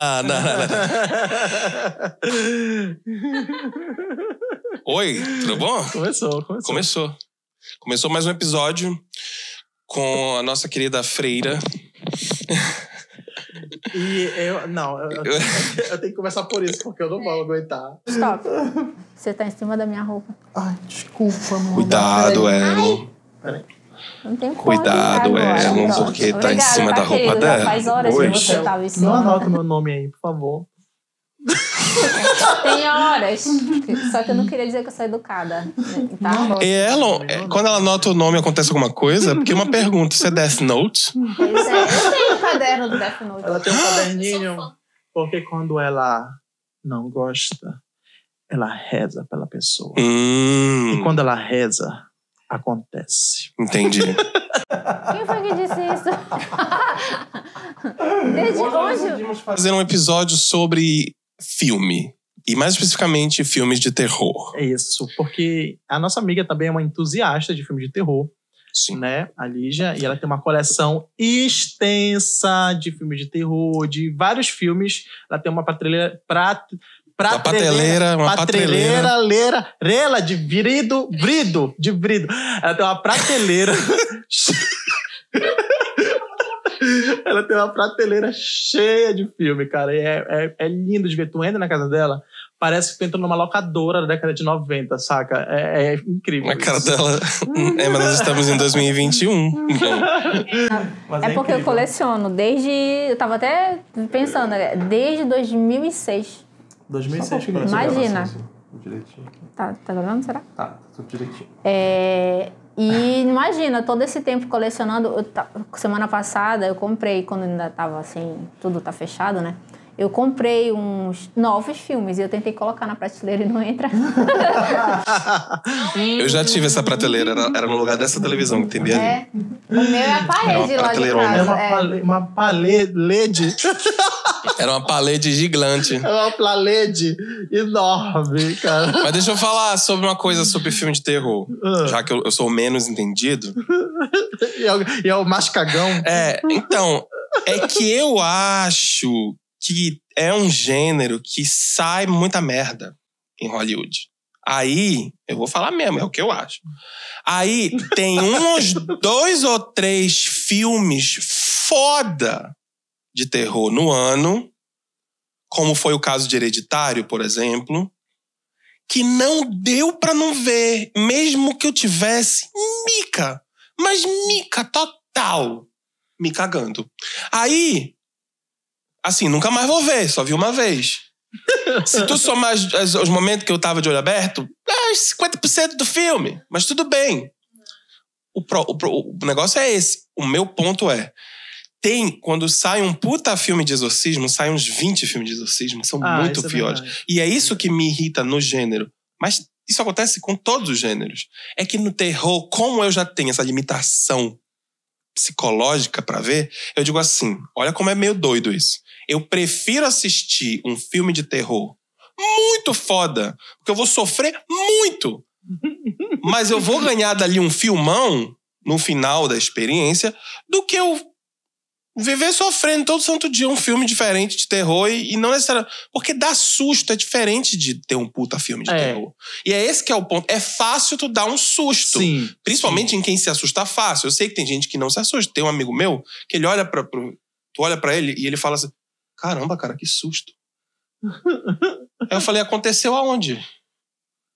Ah, não, não, não. Oi, tudo bom? Começou, começou. Começou. Começou mais um episódio com a nossa querida Freira. E eu. Não, eu, eu- eu tenho que começar por isso, porque eu não vou aguentar. Stop. Você tá em cima da minha roupa. Ai, desculpa, amor. Cuidado, Peraí. Elon. Não tem como. Cuidado, agora. Elon, Pronto. porque tá em Obrigada, cima da roupa querido. dela. Faz horas Oi. que você tava em cima. Não anota meu nome aí, por favor. Tem horas. Só que eu não queria dizer que eu sou educada. Tá? E Elon, é, quando ela anota o nome, acontece alguma coisa? Porque uma pergunta, isso é Death Note? Pois é. Eu tenho o caderno do Death Note. Ela tem um caderninho, porque quando ela não gosta, ela reza pela pessoa. E Hum, quando ela reza, acontece. entendi. Quem foi que disse isso? Desde hoje. Fazer um episódio sobre filme. E mais especificamente, filmes de terror. É isso, porque a nossa amiga também é uma entusiasta de filmes de terror, Sim. né? A Lígia, e ela tem uma coleção extensa de filmes de terror, de vários filmes. Ela tem uma prateleira. Prat, Uma pateleira, uma pateleira. Pateleira, leira, rela de brido, brido, de brido. Ela tem uma prateleira. Ela tem uma prateleira cheia de filme, cara. E é, é, é lindo de ver. Tu entra na casa dela, parece que tu entrou numa locadora da década de 90, saca? É, é incrível. A cara dela. É, mas nós estamos em 2021. Mas É porque eu coleciono desde. Eu tava até pensando, né? desde 2006. 2006 Imagina. Direitinho. Tá, tá vendo? Será? Tá, tudo direitinho. É, e imagina, todo esse tempo colecionando. eu semana passada eu comprei, quando ainda tava assim, tudo tá fechado, né? Eu comprei uns novos filmes e eu tentei colocar na prateleira e não entra. Eu já tive essa prateleira, era, era no lugar dessa televisão que tem ali. É. O meu é a parede uma lá de prateleirona. casa. É uma, é. uma palede. Era uma parede gigante. É uma palede enorme, cara. Mas deixa eu falar sobre uma coisa sobre filme de terror. Ah. Já que eu, eu sou o menos entendido. E é, o- e é o mascagão. É, então, é que eu acho que é um gênero que sai muita merda em Hollywood. Aí, eu vou falar mesmo, é o que eu acho. Aí tem uns dois ou três filmes foda de terror no ano, como foi o caso de Hereditário, por exemplo, que não deu pra não ver, mesmo que eu tivesse mica, mas mica total, me cagando. Aí, assim, nunca mais vou ver, só vi uma vez. Se tu somar as- as- os momentos que eu tava de olho aberto, é 50% do filme, mas tudo bem. O, pro- o pro- o negócio é esse. O meu ponto é: tem, quando sai um puta filme de exorcismo, sai uns 20 filmes de exorcismo, são Ah, muito é piores. verdade. E é isso que me irrita no gênero. Mas isso acontece com todos os gêneros. É que no terror, como eu já tenho essa limitação psicológica pra ver, eu digo assim: olha como é meio doido isso. Eu prefiro assistir um filme de terror muito foda, porque eu vou sofrer muito. Mas eu vou ganhar dali um filmão no final da experiência do que eu viver sofrendo todo santo dia um filme diferente de terror e, e não necessariamente. Porque dá susto, é diferente de ter um puta filme de É. terror. E é esse que é o ponto. É fácil tu dar um susto. Sim. Principalmente em quem se assusta fácil. Eu sei que tem gente que não se assusta. Tem um amigo meu que ele olha pra. pro- tu olha pra ele e ele fala assim: caramba, cara, que susto. Aí eu falei: aconteceu aonde?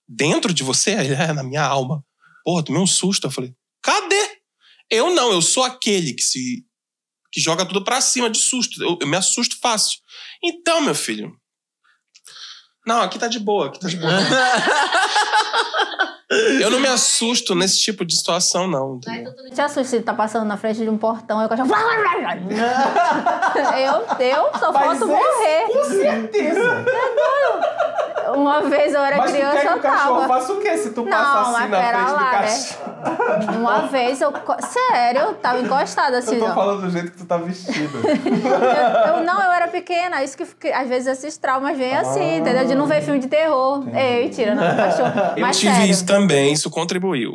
Dentro de você? Ele é, na minha alma. Porra, tomei um susto. Eu falei: cadê? Eu não, eu sou aquele que se. Que joga tudo pra cima de susto. Eu, eu me assusto fácil. Então, meu filho. Não, aqui tá de boa, aqui tá de boa. Eu não me assusto nesse tipo de situação, não. entendeu? Não te assusta se tá passando na frente de um portão e o cachorro. eu, eu só falta morrer. Com certeza! Uma vez eu era Mas tu criança, quer que eu o cachorro tava. faça o quê se tu Não, passa assim mas na pera frente do lá, né? cachorro? Uma vez eu. Sério, eu tava encostada assim. Eu tô ó. falando do jeito que tu tá vestida. Eu, eu- não, eu era pequena, isso que, que às vezes esses traumas vêm assim, entendeu? De não ver filme de terror. Ei, mentira, não, cachorro. Eu Mas tive sério. isso também, isso contribuiu.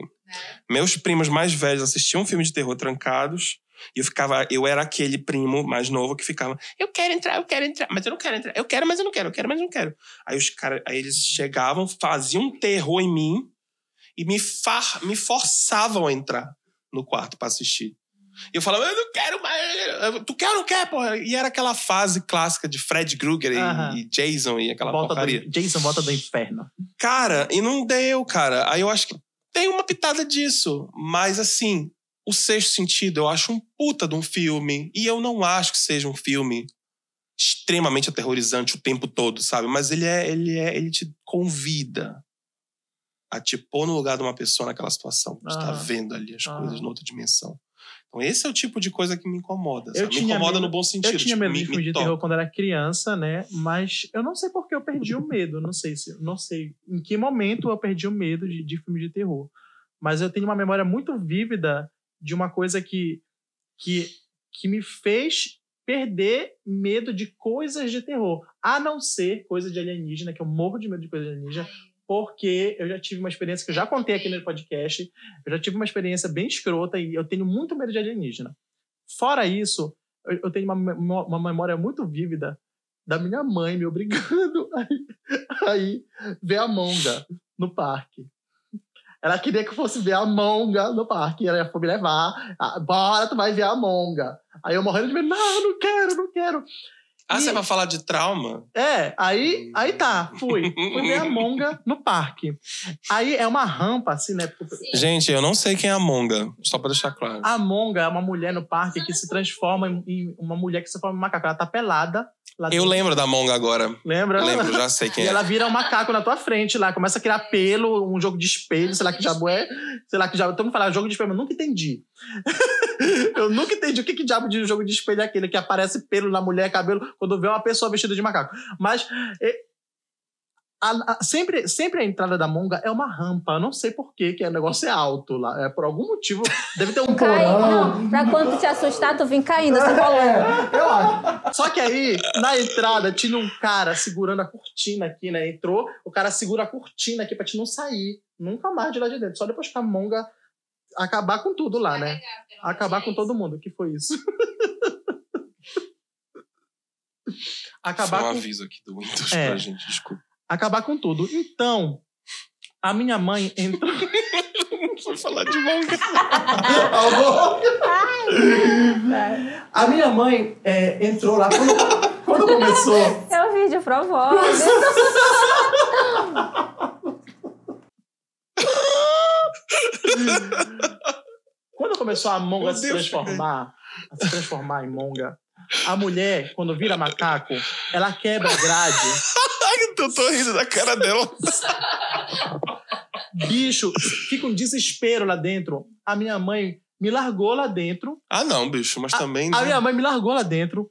Meus primos mais velhos assistiam um filme de terror trancados. E eu ficava, eu era aquele primo mais novo que ficava, eu quero entrar, eu quero entrar, mas eu não quero entrar. Eu quero, mas eu não quero, eu quero, mas eu não quero. Aí os caras, aí eles chegavam, faziam um terror em mim e me, far, me forçavam a entrar no quarto pra assistir. E eu falava, eu não quero mais. Tu quer ou não quer, porra? E era aquela fase clássica de Fred Krueger e- e, Jason e aquela Volta porcaria. do, Jason volta do inferno. Cara, e não deu, cara. Aí eu acho que tem uma pitada disso. Mas assim, o sexto sentido eu acho um puta de um filme. E eu não acho que seja um filme extremamente aterrorizante o tempo todo, sabe? Mas ele é, ele é, ele te convida a te pôr no lugar de uma pessoa naquela situação. Você tá Aham. vendo ali as Aham. coisas noutra dimensão. Então esse é o tipo de coisa que me incomoda. Eu sabe? Me tinha incomoda medo- no bom sentido. Eu tinha tipo, medo me- de filme me de terror quando era criança, né? Mas eu não sei por que eu perdi o medo. Não sei se, não sei em que momento eu perdi o medo de, de filme de terror. Mas eu tenho uma memória muito vívida de uma coisa que que, que me fez perder medo de coisas de terror, a não ser coisa de alienígena, que eu morro de medo de coisa de alienígena, porque eu já tive uma experiência que eu já contei aqui no podcast, eu já tive uma experiência bem escrota e eu tenho muito medo de alienígena. Fora isso, eu, tenho uma, uma memória muito vívida da minha mãe me obrigando a ir, a ir ver a monga no parque. Ela queria que eu fosse ver a monga no parque. Ela foi me levar. Ah, Bora, tu vai ver a monga. Aí eu morrendo de medo. Não, não quero, não quero. Ah, E- você vai falar de trauma? É, aí, aí tá, fui. Fui ver a monga no parque. Aí é uma rampa, assim, né? Gente, eu não sei quem é a Monga, só pra deixar claro. A monga é uma mulher no parque que se transforma em, em uma mulher que se transforma em macaco. Ela tá pelada. Lá Eu dentro. lembro da Monga agora. Lembra? Lembro, já sei quem E é. ela vira um macaco na tua frente lá, começa a criar pelo, um jogo de espelho, sei lá que diabo é. Sei lá que diabo. Todo mundo fala jogo de espelho, mas eu nunca entendi. eu nunca entendi o que, que diabo de jogo de espelho é aquele que aparece pelo na mulher, cabelo, quando vê uma pessoa vestida de macaco. Mas. É, a- a- sempre, sempre a entrada da monga é uma rampa. Eu não sei por quê, que o negócio é alto lá. É, por algum motivo. Deve ter um Cai, porão. não, pra quando tu te assustar, tu vem caindo, você rolando. Eu acho. Só que aí, na entrada, tinha um cara segurando a cortina aqui, né? Entrou, o cara segura a cortina aqui pra te não sair. Nunca mais de lá de dentro. Só depois que a monga acabar com tudo lá, né? Acabar com todo mundo. O que foi isso? acabar Foi um com aviso aqui do Windows É. pra gente, desculpa. Acabar com tudo. Então, a minha mãe entrou. Foi falar de. A minha mãe é, entrou lá. Quando, quando começou. É o vídeo provódico. Quando começou a monga Meu se Deus, transformar, a se transformar em monga, a mulher, quando vira macaco, ela quebra a grade. Eu tô rindo da cara dela. Bicho, fica um desespero lá dentro. A minha mãe me largou lá dentro. Ah, não, bicho, mas também. A né? minha mãe me largou lá dentro.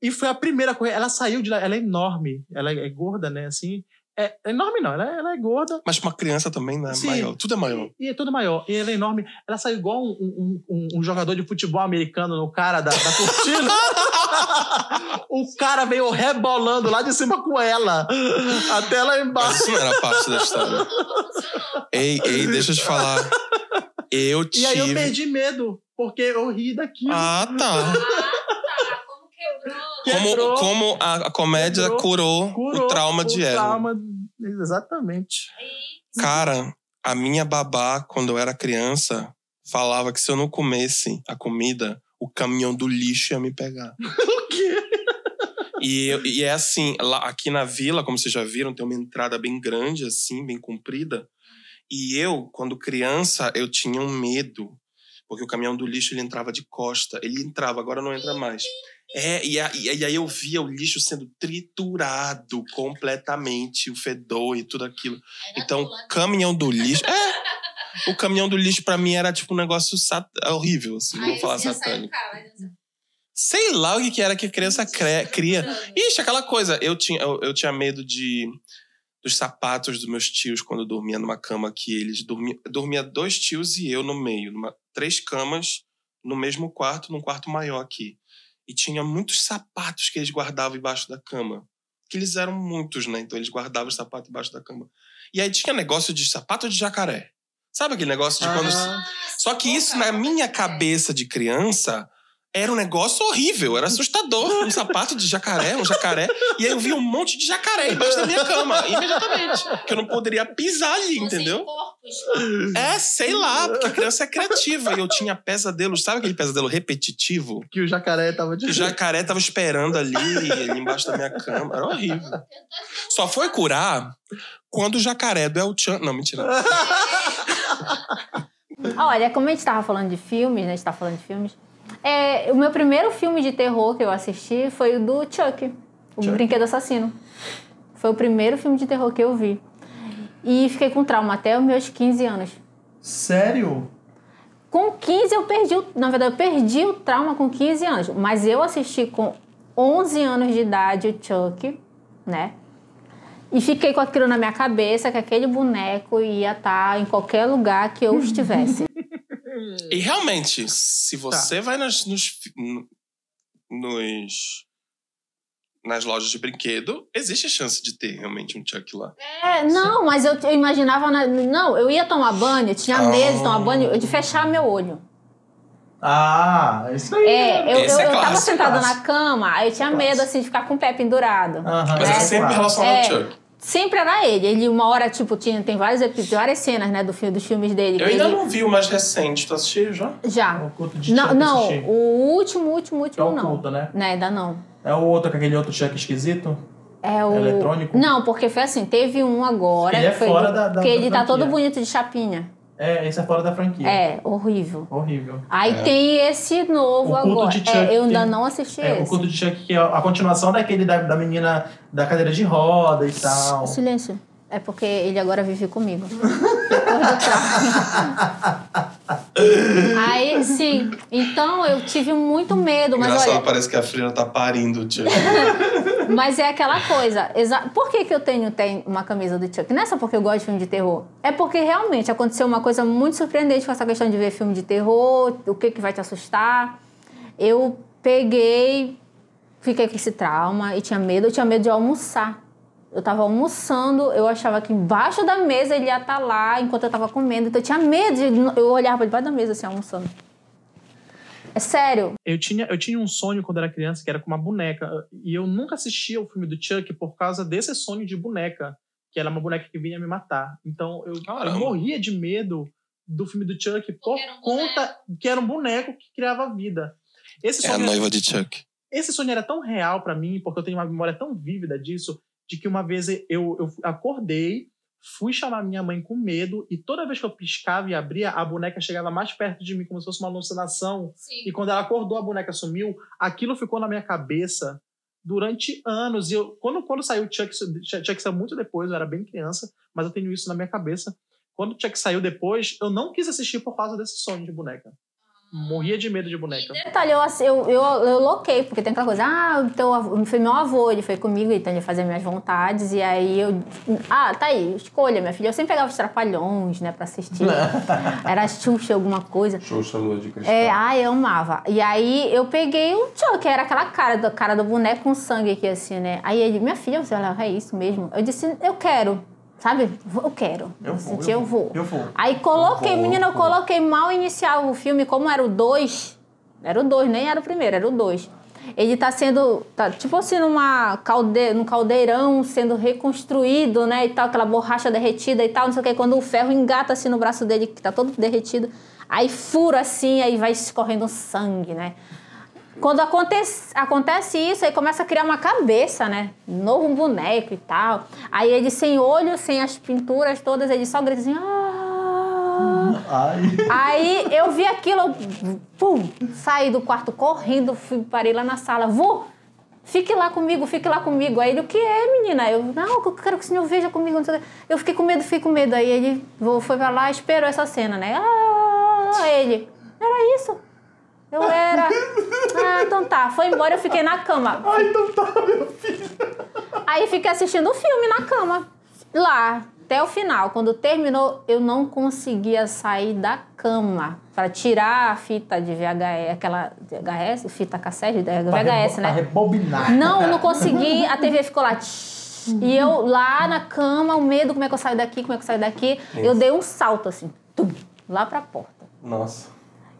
E foi a primeira coisa. Ela saiu de lá. Ela é enorme. Ela é gorda, né? Assim. É, é enorme, não. Ela, é- ela é gorda. Mas pra uma criança também, né? Sim. Maior. Tudo é maior. E é tudo maior. E ela é enorme. Ela saiu igual um, um- um- um jogador de futebol americano no cara da, da cortina. o cara veio rebolando lá de cima com ela. Até lá embaixo. isso não era parte da história. ei, ei, deixa eu te falar. Eu tive. E aí eu perdi medo. Porque eu ri daquilo. Ah, tá. Como quebrou? Como, como a, a comédia Quebrou. curou, Curou o trauma de o ela. trauma- Exatamente. Cara, a minha babá, quando eu era criança, falava que se eu não comesse a comida, o caminhão do lixo ia me pegar. O quê? E, e é assim, lá, aqui na vila, como vocês já viram, tem uma entrada bem grande, assim, bem comprida. E eu, quando criança, eu tinha um medo. Porque o caminhão do lixo, ele entrava de costa. Ele entrava, agora não entra mais. É, e, aí eu via o lixo sendo triturado completamente, o fedor e tudo aquilo. Então, caminhão do lixo... É! O caminhão do lixo, pra mim, era tipo um negócio sat... horrível, assim. Vou falar satânico. Sei lá o que, era que a criança cria. Ixi, aquela coisa. Eu tinha, eu, eu tinha medo de dos sapatos dos meus tios quando eu dormia numa cama que eles dormiam. Dormia dois tios e eu no meio. Numa, três camas no mesmo quarto, num quarto maior aqui. E tinha muitos sapatos que eles guardavam embaixo da cama. Que eles eram muitos, né? Então eles guardavam os sapatos embaixo da cama. E aí tinha negócio de sapato de jacaré. Sabe aquele negócio de quando. Ah, Só que isso, na minha cabeça de criança, Era um negócio horrível, era assustador. Um sapato de jacaré, um jacaré. E aí eu vi um monte de jacaré embaixo da minha cama, imediatamente. Que eu não poderia pisar ali, entendeu? corpos. É, sei lá, porque a criança é criativa. E eu tinha pesadelos, sabe aquele pesadelo repetitivo? Que o jacaré tava de O jacaré tava esperando ali, ali embaixo da minha cama. Era horrível. Só foi curar quando o jacaré do El Chan. Não, mentira. Olha, como a gente tava falando de filmes, né? A gente tá falando de filmes. É, o meu primeiro filme de terror que eu assisti foi o do Chuck, o Chuck. Brinquedo Assassino. Foi o primeiro filme de terror que eu vi. E fiquei com trauma até os meus 15 anos. Sério? Com 15 eu perdi, o- na verdade, eu perdi o trauma com 15 anos, mas eu assisti com 11 anos de idade o Chuck, né? E fiquei com aquilo na minha cabeça, que aquele boneco ia estar em qualquer lugar que eu estivesse. E realmente, se você vai nas, nos, nos- nas lojas de brinquedo, existe a chance de ter realmente um Chuck lá. É, não, mas eu, eu imaginava. na- não, eu ia tomar banho, eu tinha medo de tomar banho, de fechar meu olho. Ah, isso aí. É, eu, Esse eu, é eu tava sentada clássico. na cama, aí eu tinha medo assim de ficar com o pé pendurado. Mas é, É, sempre relacionado É. ao Chuck. Sempre era ele. Ele, uma hora, tipo, tinha, tem vários episódios, várias cenas, né, do filme, dos filmes dele. Eu ainda ele- não vi o mais recente. Tu assistiu já? Já. O culto de Não, não, o último, último, É último o não. culto, né? Né, ainda não. É o outro, com aquele outro Chuck esquisito? É o. Eletrônico? Não, porque foi assim, teve um agora. Ele é fora do- da- da- Que da ele tá franquia. todo bonito de chapinha. É, esse é fora da franquia. É, horrível. Horrível. Aí tem esse novo O culto agora. É, eu ainda tem- não assisti É, o esse. culto de Chuck, que é a continuação daquele da, da menina da cadeira de roda e tal. Silêncio. É porque ele agora vive comigo. Depois do trauma. Aí, sim. Então eu tive muito medo, mas Engraçado, olha. parece que a Frida tá parindo o Chuck. Mas é aquela coisa. exa- Por que, que eu tenho tem uma camisa do Chuck? Não é só porque eu gosto de filme de terror. É porque realmente aconteceu uma coisa muito surpreendente com essa questão de ver filme de terror, o que, que vai te assustar. Eu peguei, fiquei com esse trauma e tinha medo. Eu tinha medo de almoçar. Eu tava almoçando, eu achava que embaixo da mesa ele ia estar lá enquanto eu tava comendo. Então eu tinha medo de. Eu olhava pra debaixo da mesa assim, almoçando. É sério. Eu tinha, eu tinha um sonho quando era criança que era com uma boneca. E eu nunca assistia o filme do Chuck por causa desse sonho de boneca. Que era uma boneca que vinha me matar. Então eu, eu morria de medo do filme do Chuck por era um conta que era um boneco que criava vida. Esse É a noiva de Chuck. esse sonho era tão real pra mim, porque eu tenho uma memória tão vívida disso, de que uma vez eu, eu acordei, fui chamar minha mãe com medo, e toda vez que eu piscava e abria, a boneca chegava mais perto de mim, como se fosse uma alucinação. Sim. E quando ela acordou, a boneca sumiu. Aquilo ficou na minha cabeça durante anos. E eu, quando, quando saiu o Chuck, Chuck saiu muito depois, eu era bem criança, mas eu tenho isso na minha cabeça. Quando o Chuck saiu depois, eu não quis assistir por causa desse sonho de boneca. Morria de medo de boneca. Detalhe, eu, ass- eu, eu, eu loquei, porque tem aquela coisa, ah, teu avô, foi meu avô, ele foi comigo, então ele fazia minhas vontades, e aí eu. Ah, tá aí, escolha, minha filha. Eu sempre pegava os trapalhões, né, pra assistir. Era Xuxa, alguma coisa. Xuxa Lua de Cristal. É, ai, eu amava. E aí eu peguei o Chuck, que era aquela cara do, cara do boneco com sangue aqui, assim, né? Aí ele, minha filha, você olha, é isso mesmo? Eu disse, eu quero. Sabe? Eu quero. Eu vou, Senti, eu eu vou, vou. eu vou. Aí coloquei, Eu vou, menina, eu eu coloquei mal inicial o filme, como era o 2. Era o 2, nem era o primeiro, era o 2. Ele tá sendo, tá, tipo assim, numa calde, num caldeirão sendo reconstruído, né, e tal, aquela borracha derretida e tal, não sei o que, quando o ferro engata assim no braço dele, que tá todo derretido, aí fura assim, aí vai escorrendo sangue, né. Quando acontece, acontece isso, aí começa a criar uma cabeça, né? Novo boneco e tal. Aí ele sem olho, sem as pinturas todas, ele só grita assim. "Ah". Ai. Aí eu vi aquilo, pum, saí do quarto correndo, fui, parei lá na sala. Vô, fique lá comigo, fique lá comigo. Aí ele, o que é, menina? Eu, não, eu quero que o senhor veja comigo. Eu fiquei com medo, fiquei com medo. Aí ele foi pra lá, esperou essa cena, né? Ah, ele, era isso. Eu era. Ah, então tá. Foi embora, eu fiquei na cama. Ai, então tá, meu filho. Aí fiquei assistindo o filme na cama. Lá, até o final. Quando terminou, eu não conseguia sair da cama para tirar a fita de VHS, aquela VHS, fita cassete, Pra VHS, rebo- né? Pra rebobinar. Não, não consegui. A TV ficou lá. E eu lá na cama, o medo, como é que eu saio daqui, como é que eu saio daqui. Eu dei um salto assim, tum, lá pra porta. Nossa.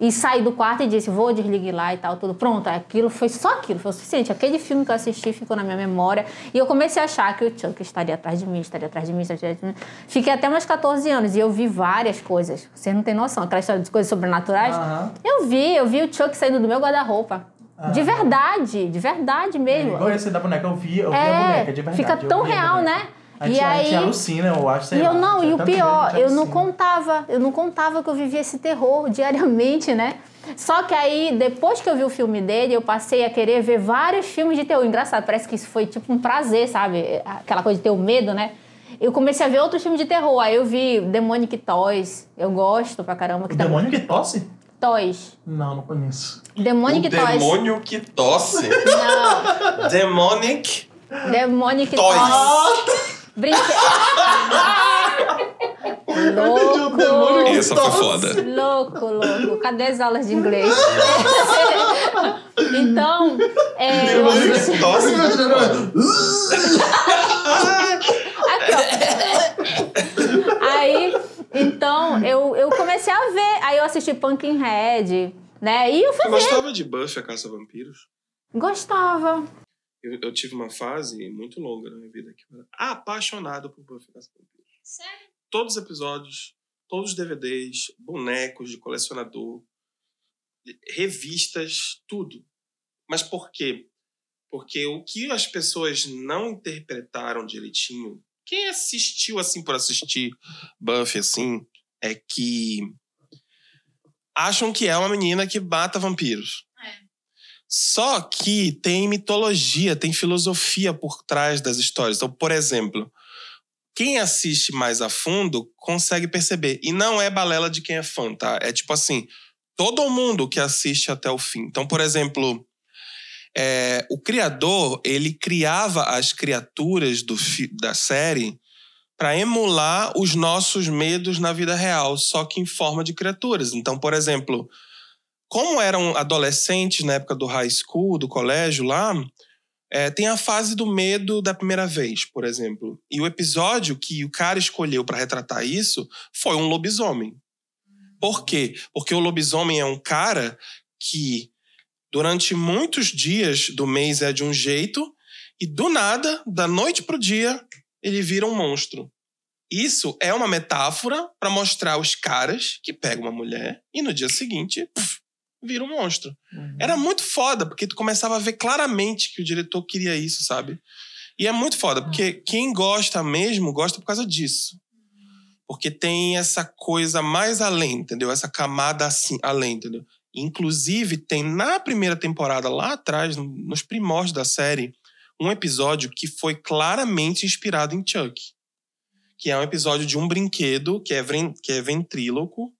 E saí do quarto e disse, vou desligar lá e tal, tudo. Pronto, aquilo foi só aquilo, foi o suficiente. Aquele filme que eu assisti ficou na minha memória. E eu comecei a achar que o Chuck estaria atrás de mim, estaria atrás de mim, estaria atrás de mim. Fiquei até meus 14 anos e eu vi várias coisas. Você não tem noção. Aquela história de coisas sobrenaturais. Aham. Eu vi, eu vi o Chuck saindo do meu guarda-roupa. De verdade, de verdade mesmo. Igual esse da boneca, eu vi, eu vi a É, boneca, de verdade. fica tão a real, né? A E gente, a gente aí- alucina, eu acho, sei E eu lá, não, e o pior, gente eu não contava, eu não contava que eu vivia esse terror diariamente, né? Só que aí, depois que eu vi o filme dele, eu passei a querer ver vários filmes de terror. Engraçado, parece que isso foi tipo um prazer, sabe? Aquela coisa de ter o medo, né? Eu comecei a ver outros filmes de terror. Aí eu vi Demonic Toys. Eu gosto pra caramba. Que tá- demônio que tosse? Toys. Não, não conheço. Demonic o Toys. demônio que tosse. Não, Demonic Demonic Toys. Toys. Brinque... louco. Essa foi foda. Louco, louco. Cadê as aulas de inglês? então, é, eu Demônio que tosse. Aí, então, eu, eu comecei a ver. Aí eu assisti Pumpkinhead, né? E eu fui Você ver. gostava de Buffy, a Caça a Vampiros? Gostava. Eu, eu tive uma fase muito longa na minha vida que eu era apaixonado por Buffy, a Vampiros. Sério? Todos os episódios, todos os DVDs, bonecos de colecionador, revistas, tudo. Mas por quê? Porque o que as pessoas não interpretaram direitinho, quem assistiu assim por assistir Buffy assim, é que acham que é uma menina que mata vampiros. Só que tem mitologia, tem filosofia por trás das histórias. Então, por exemplo, quem assiste mais a fundo consegue perceber. E não é balela de quem é fã, tá? É tipo assim, todo mundo que assiste até o fim. Então, por exemplo, é, o criador, ele criava as criaturas do, da série para emular os nossos medos na vida real, só que em forma de criaturas. Então, por exemplo, como eram adolescentes na época do high school, do colégio lá, é, tem a fase do medo da primeira vez, por exemplo. E o episódio que o cara escolheu para retratar isso foi um lobisomem. Por quê? Porque o lobisomem é um cara que durante muitos dias do mês é de um jeito e do nada, da noite pro dia, ele vira um monstro. Isso é uma metáfora para mostrar os caras que pegam uma mulher e no dia seguinte vira um monstro. Era muito foda, porque tu começava a ver claramente que o diretor queria isso, sabe? E é muito foda, porque quem gosta mesmo, gosta por causa disso. Porque tem essa coisa mais além, entendeu? Essa camada assim, além, entendeu? Inclusive, tem na primeira temporada, lá atrás, no- nos primórdios da série, um episódio que foi claramente inspirado em Chuck. Que é um episódio de um brinquedo que é, que é ventríloco,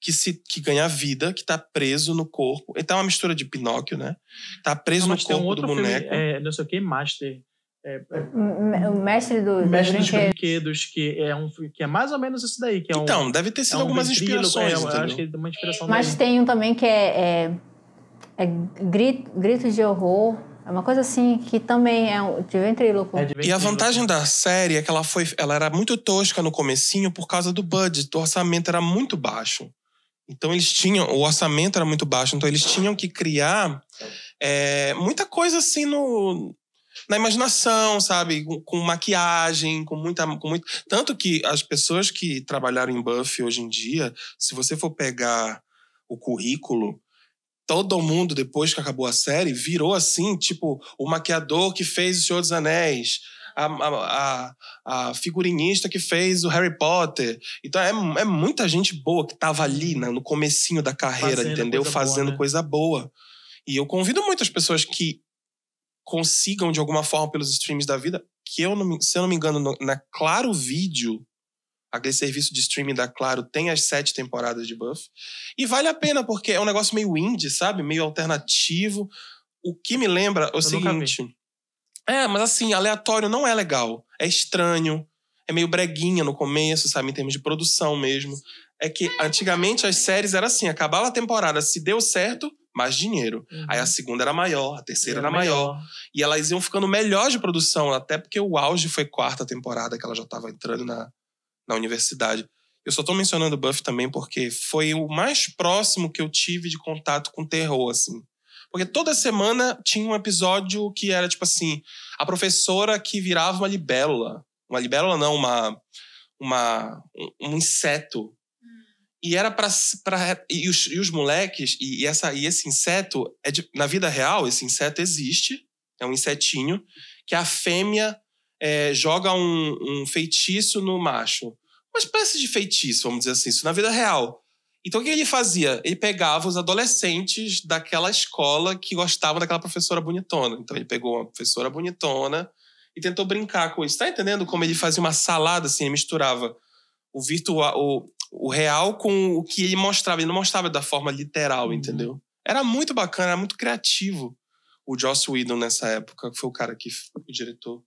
que, se, que ganha vida, que tá preso no corpo. Então é uma mistura de Pinóquio, né? Tá preso Não, no um corpo outro do filme, boneco. é, não sei o que, Master. É, é O mestre do, Mestre dos brinquedo. Brinquedos, que é, um, que é mais ou menos isso daí. Que é um, Então, deve ter é sido um algumas ventríloco, inspirações, é, acho que é uma inspiração Mas daí. tem um também que é, é, é grito, gritos de horror. É uma coisa assim que também é um, de ventríloco. É de E a ventríloco. vantagem da série é que ela foi, ela era muito tosca no comecinho por causa do budget, o orçamento era muito baixo. Então eles tinham, o orçamento era muito baixo, então eles tinham que criar é, muita coisa assim no na imaginação, sabe, com, com maquiagem, com muita, com muito, tanto que as pessoas que trabalharam em Buffy hoje em dia, se você for pegar o currículo todo mundo, depois que acabou a série, virou assim, tipo, o maquiador que fez O Senhor dos Anéis, a, a, a, figurinista que fez o Harry Potter. Então é, é muita gente boa que tava ali né, no comecinho da carreira, Fazendo entendeu? coisa boa, Fazendo né? coisa boa. E eu convido muitas pessoas que consigam, de alguma forma, pelos streams da vida, que eu, não me- se eu não me engano, no- na Claro Vídeo, aquele serviço de streaming da Claro, tem as sete temporadas de Buff. E vale a pena, porque é um negócio meio indie, sabe? Meio alternativo. O que me lembra é o Eu seguinte. É, mas assim, aleatório não é legal. É estranho. É meio breguinha no começo, sabe? Em termos de produção mesmo. É que antigamente as séries eram assim: acabava a temporada, se deu certo, mais dinheiro. Uhum. Aí a segunda era maior, a terceira era maior. E elas iam ficando melhor de produção, até porque o auge foi quarta temporada que ela já estava entrando na, na universidade. Eu só tô mencionando Buffy também porque foi o mais próximo que eu tive de contato com terror, assim. Porque toda semana tinha um episódio que era tipo assim: a professora que virava uma libélula. Uma libélula, não, uma. uma um, um inseto. E era pra. pra e, os, e os moleques, e, e essa, e esse inseto, é de- na vida real, esse inseto existe. É um insetinho que a fêmea é, joga um, um feitiço no macho. Uma espécie de feitiço, vamos dizer assim, isso na vida real. Então o que ele fazia? Ele pegava os adolescentes daquela escola que gostavam daquela professora bonitona. Então ele pegou uma professora bonitona e tentou brincar com isso. Tá entendendo como ele fazia uma salada assim, ele misturava o virtual, o, o real com o que ele mostrava. Ele não mostrava da forma literal, entendeu? Era muito bacana, era muito criativo o Joss Whedon nessa época, que foi o cara que o diretor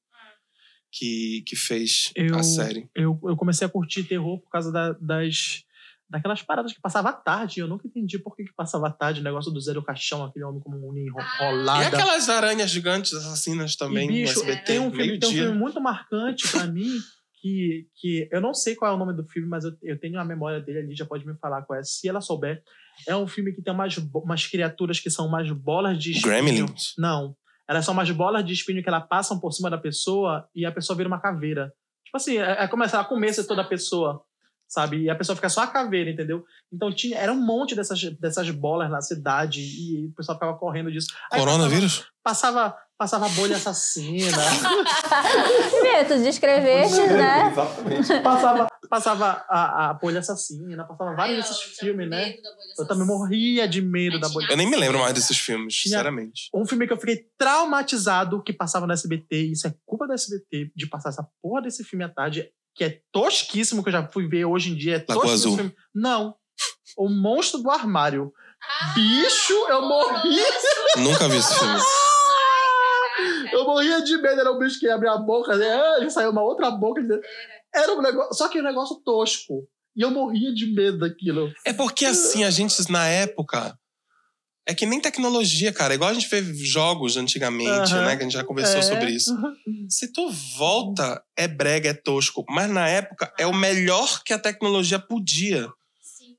que, que fez Eu- a série. Eu, eu comecei a curtir terror por causa da- das. Daquelas paradas que passava à tarde. Eu nunca entendi por que, que passava à tarde o negócio do Zé do Caixão, aquele homem como um E enrolada. aquelas aranhas gigantes assassinas também E, bicho, no SBT, tem um, filme, tem um filme muito marcante pra mim que, que eu não sei qual é o nome do filme, mas eu, eu tenho a memória dele ali, já pode me falar qual é. Se ela souber, é um filme que tem umas, umas criaturas que são umas bolas de espinho. Gremlins. Não. Elas são umas bolas de espinho que elas passam por cima da pessoa e a pessoa vira uma caveira. Tipo assim, é, é como se ela comesse toda a pessoa, sabe? E a pessoa fica só a caveira, entendeu? Então tinha, era um monte dessas, dessas bolas na cidade e o pessoal ficava correndo disso. Aí Coronavírus? Passava, passava bolha assassina. Tu descreveste, né? Exatamente. passava passava a, a bolha assassina, passava vários desses eu filmes, né? Eu também morria de medo Mas da bolha. Eu nem me lembro mais desses filmes, Tinha- sinceramente. Um filme que eu fiquei traumatizado que passava no SBT, e isso é culpa do SBT de passar essa porra desse filme à tarde, que é tosquíssimo, que eu já fui ver hoje em dia. É Lagoa tosquíssimo Azul. esse filme. Não. O Monstro do Armário. Ah, Bicho, eu morri. Nunca vi esse filme. Eu morria de medo. Era um bicho que ia abrir a boca, né? Ah, saiu uma outra boca. Era um negócio. Só que um negócio tosco. E eu morria de medo daquilo. É porque assim, a gente, na época. É que nem tecnologia, cara. Igual a gente vê jogos antigamente, Aham. né? Que a gente já conversou É. sobre isso. Se tu volta, é brega, é tosco. Mas na época, é o melhor que a tecnologia podia.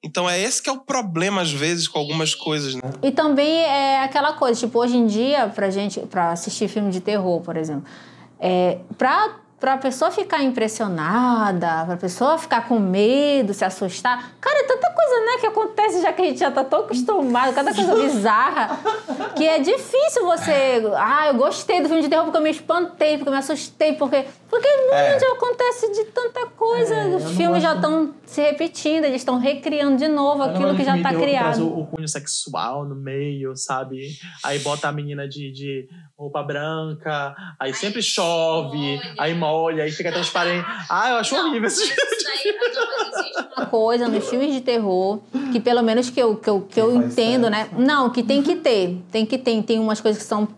Então é esse que é o problema, às vezes, com algumas coisas, né? E também é aquela coisa, tipo, hoje em dia, pra gente, pra assistir filme de terror, por exemplo, é, pra, pra pessoa ficar impressionada, pra pessoa ficar com medo, se assustar, cara, é tanta coisa, né, que acontece já que a gente já tá tão acostumado, cada coisa bizarra, que é difícil você. Ah, eu gostei do filme de terror porque eu me espantei, porque eu me assustei, porque. Porque no É. mundo já acontece de tanta coisa. É, Os filmes já estão se repetindo, eles estão recriando de novo Eu aquilo que já tá terror que traz criado. O, o cunho sexual no meio, sabe? Aí bota a menina de, de roupa branca, aí sempre chove, aí molha, aí fica transparente. Ah, eu acho Não, horrível esse isso daí, não, existe uma coisa nos filmes de terror que pelo menos que eu, que eu, que eu entendo, né? Não, que tem que ter. Tem que ter. Tem umas coisas que são.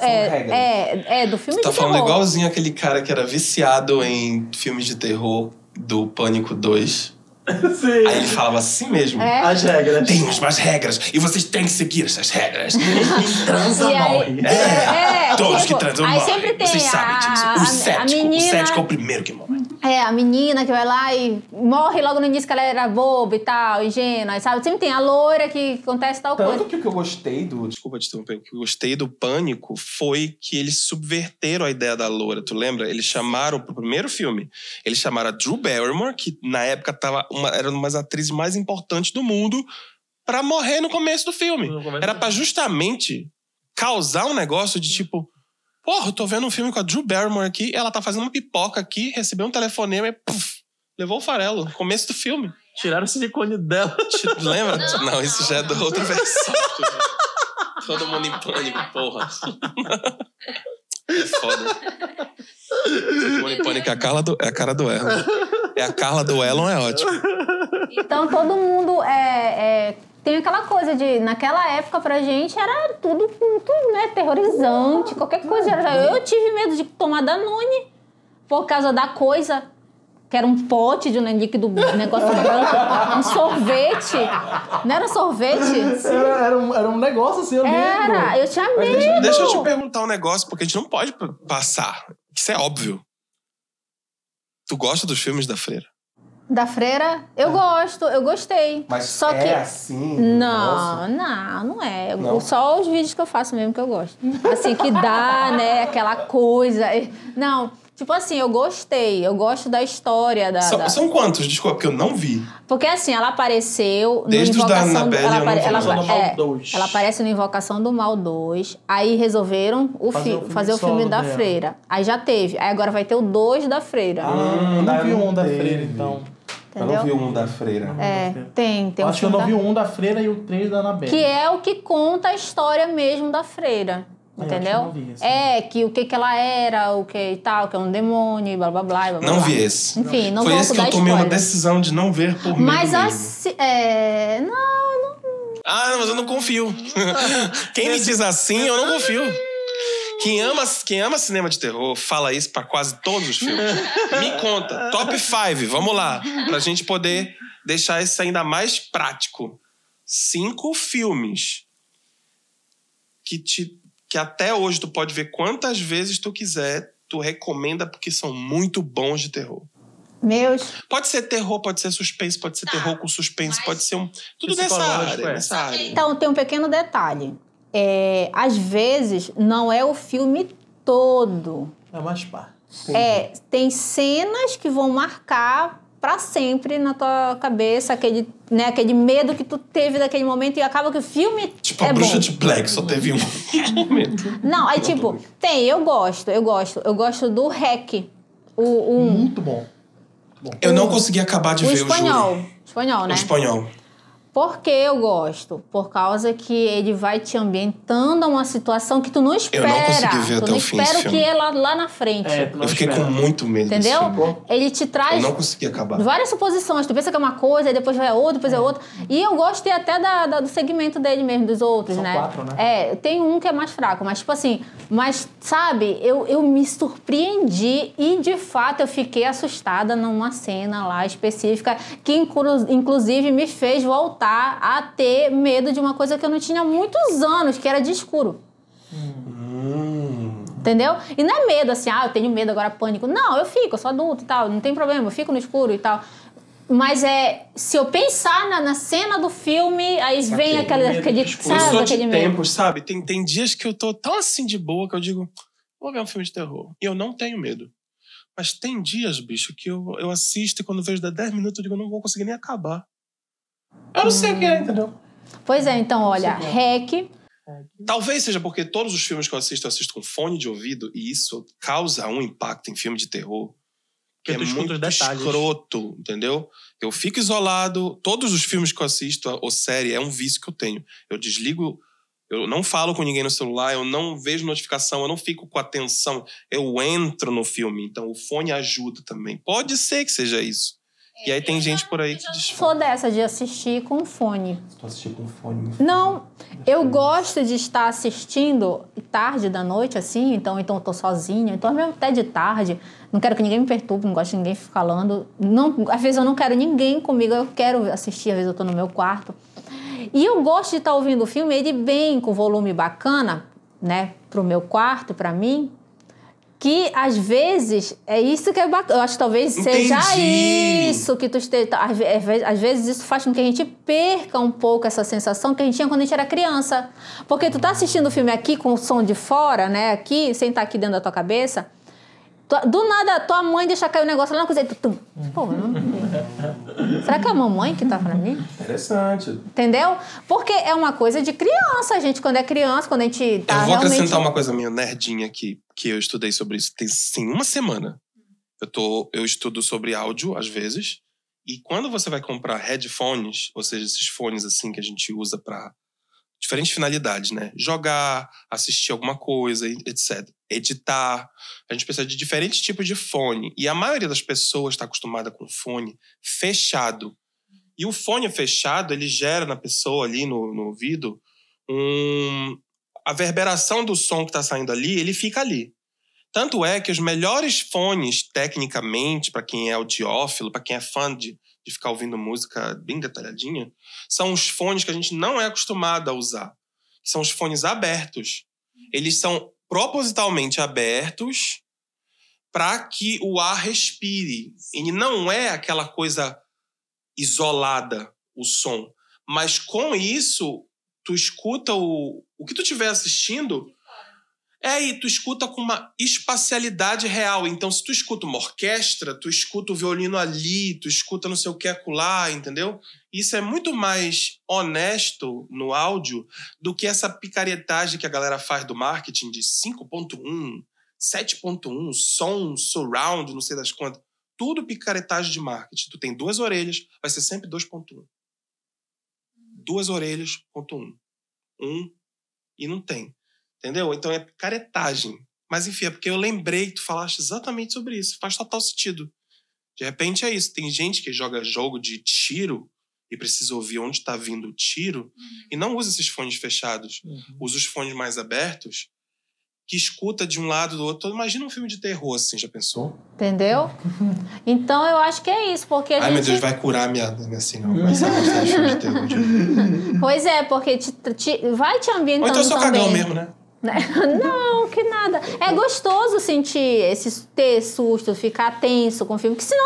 é, é, é, do filme Tu tá de falando terror. igualzinho aquele cara que era viciado em filmes de terror do Pânico 2. Sim. Aí ele falava assim mesmo. É. As regras. Temos mais regras e vocês têm que seguir essas regras. Quem transa E aí- morre. É, Todos tipo, que transam aí morrem. sempre tem Vocês a, sabem disso. O a cético, menina, o cético é o primeiro que morre. É, a menina que vai lá e morre logo no início que ela era boba e tal, ingênua, sabe? Sempre tem a loira que acontece tal coisa. Tanto que o que eu gostei do. Desculpa te interromper. O que eu gostei do Pânico foi que eles subverteram a ideia da loura. Tu lembra? Eles chamaram, pro primeiro filme, eles chamaram a Drew Barrymore, que na época tava uma, era uma das atrizes mais importantes do mundo, pra morrer no começo do filme. Era pra justamente causar um negócio de tipo. Porra, eu tô vendo um filme com a Drew Barrymore aqui, ela tá fazendo uma pipoca aqui, recebeu um telefonema e puf, levou o farelo começo do filme. Tiraram o silicone dela. Te lembra? Não, Não, isso já é da não. outra versão. Todo mundo em pânico, porra. É foda. Em pânico é a, Carla do, é a cara do Elon. É a Carla do Elon, é ótimo. Então todo mundo é, é, tem aquela coisa de naquela época pra gente era tudo tudo né terrorizante, qualquer coisa. era- Eu tive medo de tomar Danone por causa da coisa que era um pote de um líquido um negócio branco, um sorvete. Não era sorvete? Era, era um, era um negócio assim, eu Era, lembro. eu tinha medo. deixa- Deixa eu te perguntar um negócio, porque a gente não pode passar. Isso é óbvio. Tu gosta dos filmes da Freira? Da freira, eu gosto, eu gostei. Mas Só é que. assim? Não, não, não é. Não? Só os vídeos que eu faço mesmo que eu gosto. Assim, que dá, né? Aquela coisa. Não, tipo assim, eu gostei. Eu gosto da história da. São, da- são quantos? Desculpa, porque eu não vi. Porque assim, ela apareceu Desde no os da Invocação do, Annabelle ela, apare- ela, Invocação do Mal é, 2. ela aparece no Invocação do Mal 2. Aí resolveram o Fazer fi- o filme fazer o filme da dela. Freira. Aí já teve. Aí agora vai ter o 2 da Freira. Ah, Hum, não vi não um da freira, então. Eu não entendeu? vi um da freira. É, tem, tem Eu um acho que eu não da- vi um da freira e o três da Anabelle. Que é o que conta a história mesmo da freira. É, Entendeu? não. É, que o que, que ela era, o que e tal, que é um demônio, e blá blá blá. blá, blá Não blá. vi esse. Enfim, não Foi esse que eu tomei uma decisão de não ver por medo Mas assim, é, não, Ah, mas eu não confio. Quem me diz assim, eu não confio. Quem ama, quem ama cinema de terror fala isso pra quase todos os filmes. Me conta. Top 5, vamos lá. Pra gente poder deixar isso ainda mais prático. Cinco filmes que, te, que até hoje tu pode ver quantas vezes tu quiser, tu recomenda porque são muito bons de terror. meus Pode ser terror, pode ser suspense, pode ser terror com suspense, Mas- pode ser um. Tudo nessa Psicológico, área, é. nessa área. Então, tem um pequeno detalhe. É, às vezes, não é o filme todo. É mais pá. É, tem cenas que vão marcar pra sempre na tua cabeça aquele, né, aquele medo que tu teve daquele momento e acaba que o filme Tipo, é a bruxa bom. de Black só teve um momento. Não, aí tipo, tem, eu gosto, eu gosto. Eu gosto do REC. O, o, Muito bom. Eu não consegui acabar de o ver espanhol. o Espanhol, júri. né? O espanhol. Por que eu gosto? Por causa que ele vai te ambientando a uma situação que tu não espera. consegui ver tu até não o fim espera o que filme. é lá, lá na frente. É, tu não Eu fiquei espera. com muito medo desse Entendeu? filme. Ele te Eu traz não consegui acabar. várias suposições. Tu pensa que é uma coisa, aí depois vai outra, depois é outra. E eu gostei até da, da- do segmento dele mesmo, dos outros, São né? quatro, né? É, tem um que é mais fraco, mas tipo assim, mas sabe, eu, eu me surpreendi e de fato eu fiquei assustada numa cena lá específica que inclu- inclusive me fez voltar a ter medo de uma coisa que eu não tinha há muitos anos, que era de escuro. Hum. Entendeu? E não é medo assim, ah, eu tenho medo agora, pânico. Não, eu fico, eu sou adulto e tal, não tem problema, eu fico no escuro e tal. Mas é, se eu pensar na, na cena do filme, aí vem aquele, medo aquele, de escuro. Eu sabe, sou de aquele medo. tempos, sabe? Tem, tem dias que eu tô tão assim de boa que eu digo, vou ver um filme de terror. E eu não tenho medo. Mas tem dias, bicho, que eu, eu assisto e quando vejo 10 minutos eu digo, não vou conseguir nem acabar. Eu não sei o que é, entendeu? Pois é, então, olha, REC, Talvez seja porque todos os filmes que eu assisto, eu assisto com fone de ouvido e isso causa um impacto em filme de terror que é muito escroto, entendeu? Eu fico isolado, todos os filmes que eu assisto ou série é um vício que eu tenho. Eu desligo, eu não falo com ninguém no celular, eu não vejo notificação, eu não fico com atenção, eu entro no filme, então o fone ajuda também. Pode ser que seja isso. E aí tem gente por aí que diz. sou dessa de assistir com fone. Tô assistindo com fone. Não, eu gosto de estar assistindo tarde da noite, assim, então, então eu tô sozinha, então mesmo até de tarde, não quero que ninguém me perturbe, não gosto de ninguém falando. Não, às vezes eu não quero ninguém comigo, eu quero assistir, às vezes eu tô no meu quarto. E eu gosto de estar ouvindo o filme, ele bem com volume bacana, né, pro meu quarto, pra mim. Que às vezes é isso que é bacana. Eu acho que talvez seja Entendi. isso que tu esteja. Às ve- às vezes, às vezes isso faz com que a gente perca um pouco essa sensação que a gente tinha quando a gente era criança. Porque tu tá assistindo o filme aqui com o som de fora, né? Aqui, sem estar aqui dentro da tua cabeça. Do nada, tua mãe deixa cair o negócio lá na cozinha. tu, tum. Pô, não... Será que é a mamãe que tá pra mim? Interessante. Entendeu? Porque é uma coisa de criança, gente. Quando é criança, quando a gente tá eu vou realmente. acrescentar uma coisa minha nerdinha aqui, que eu estudei sobre isso tem sim uma semana. Eu, tô, eu estudo sobre áudio, às vezes, e quando você vai comprar headphones, ou seja, esses fones assim que a gente usa para diferentes finalidades, né? Jogar, assistir alguma coisa, etc. Editar. A gente precisa de diferentes tipos de fone. E a maioria das pessoas está acostumada com fone fechado. E o fone fechado, ele gera na pessoa ali no, no ouvido um, a verberação do som que está saindo ali, ele fica ali. Tanto é que os melhores fones, tecnicamente, para quem é audiófilo, para quem é fã de, de ficar ouvindo música bem detalhadinha, são os fones que a gente não é acostumado a usar. São os fones abertos. Eles são propositalmente abertos para que o ar respire. E não é aquela coisa isolada o som. Mas com isso, tu escuta o, o que tu estiver assistindo. É, e tu escuta com uma espacialidade real. Então, se tu escuta uma orquestra, tu escuta o violino ali, tu escuta não sei o que acolá, entendeu? Isso é muito mais honesto no áudio do que essa picaretagem que a galera faz do marketing de 5.1, 7.1, som, surround, não sei das quantas. Tudo picaretagem de marketing. Tu tem duas orelhas, vai ser sempre 2.1. Duas orelhas, ponto um. Um e não tem. Entendeu? Então é picaretagem. Mas enfim, é porque eu lembrei que tu falaste exatamente sobre isso. Faz total sentido. De repente é isso. Tem gente que joga jogo de tiro e precisa ouvir onde está vindo o tiro e não usa esses fones fechados. Usa os fones mais abertos que escuta de um lado do outro. Imagina um filme de terror assim, já pensou? Entendeu? Então eu acho que é isso, porque a Ai, gente. meu Deus, vai curar minha minha assim, não. Começar a gostar de filme de terror. de- Pois é, porque te, te- vai te ambientando Ou então eu sou também. cagão mesmo, né? Né? Não, que nada. É gostoso sentir esse ter susto, ficar tenso com o filme, que senão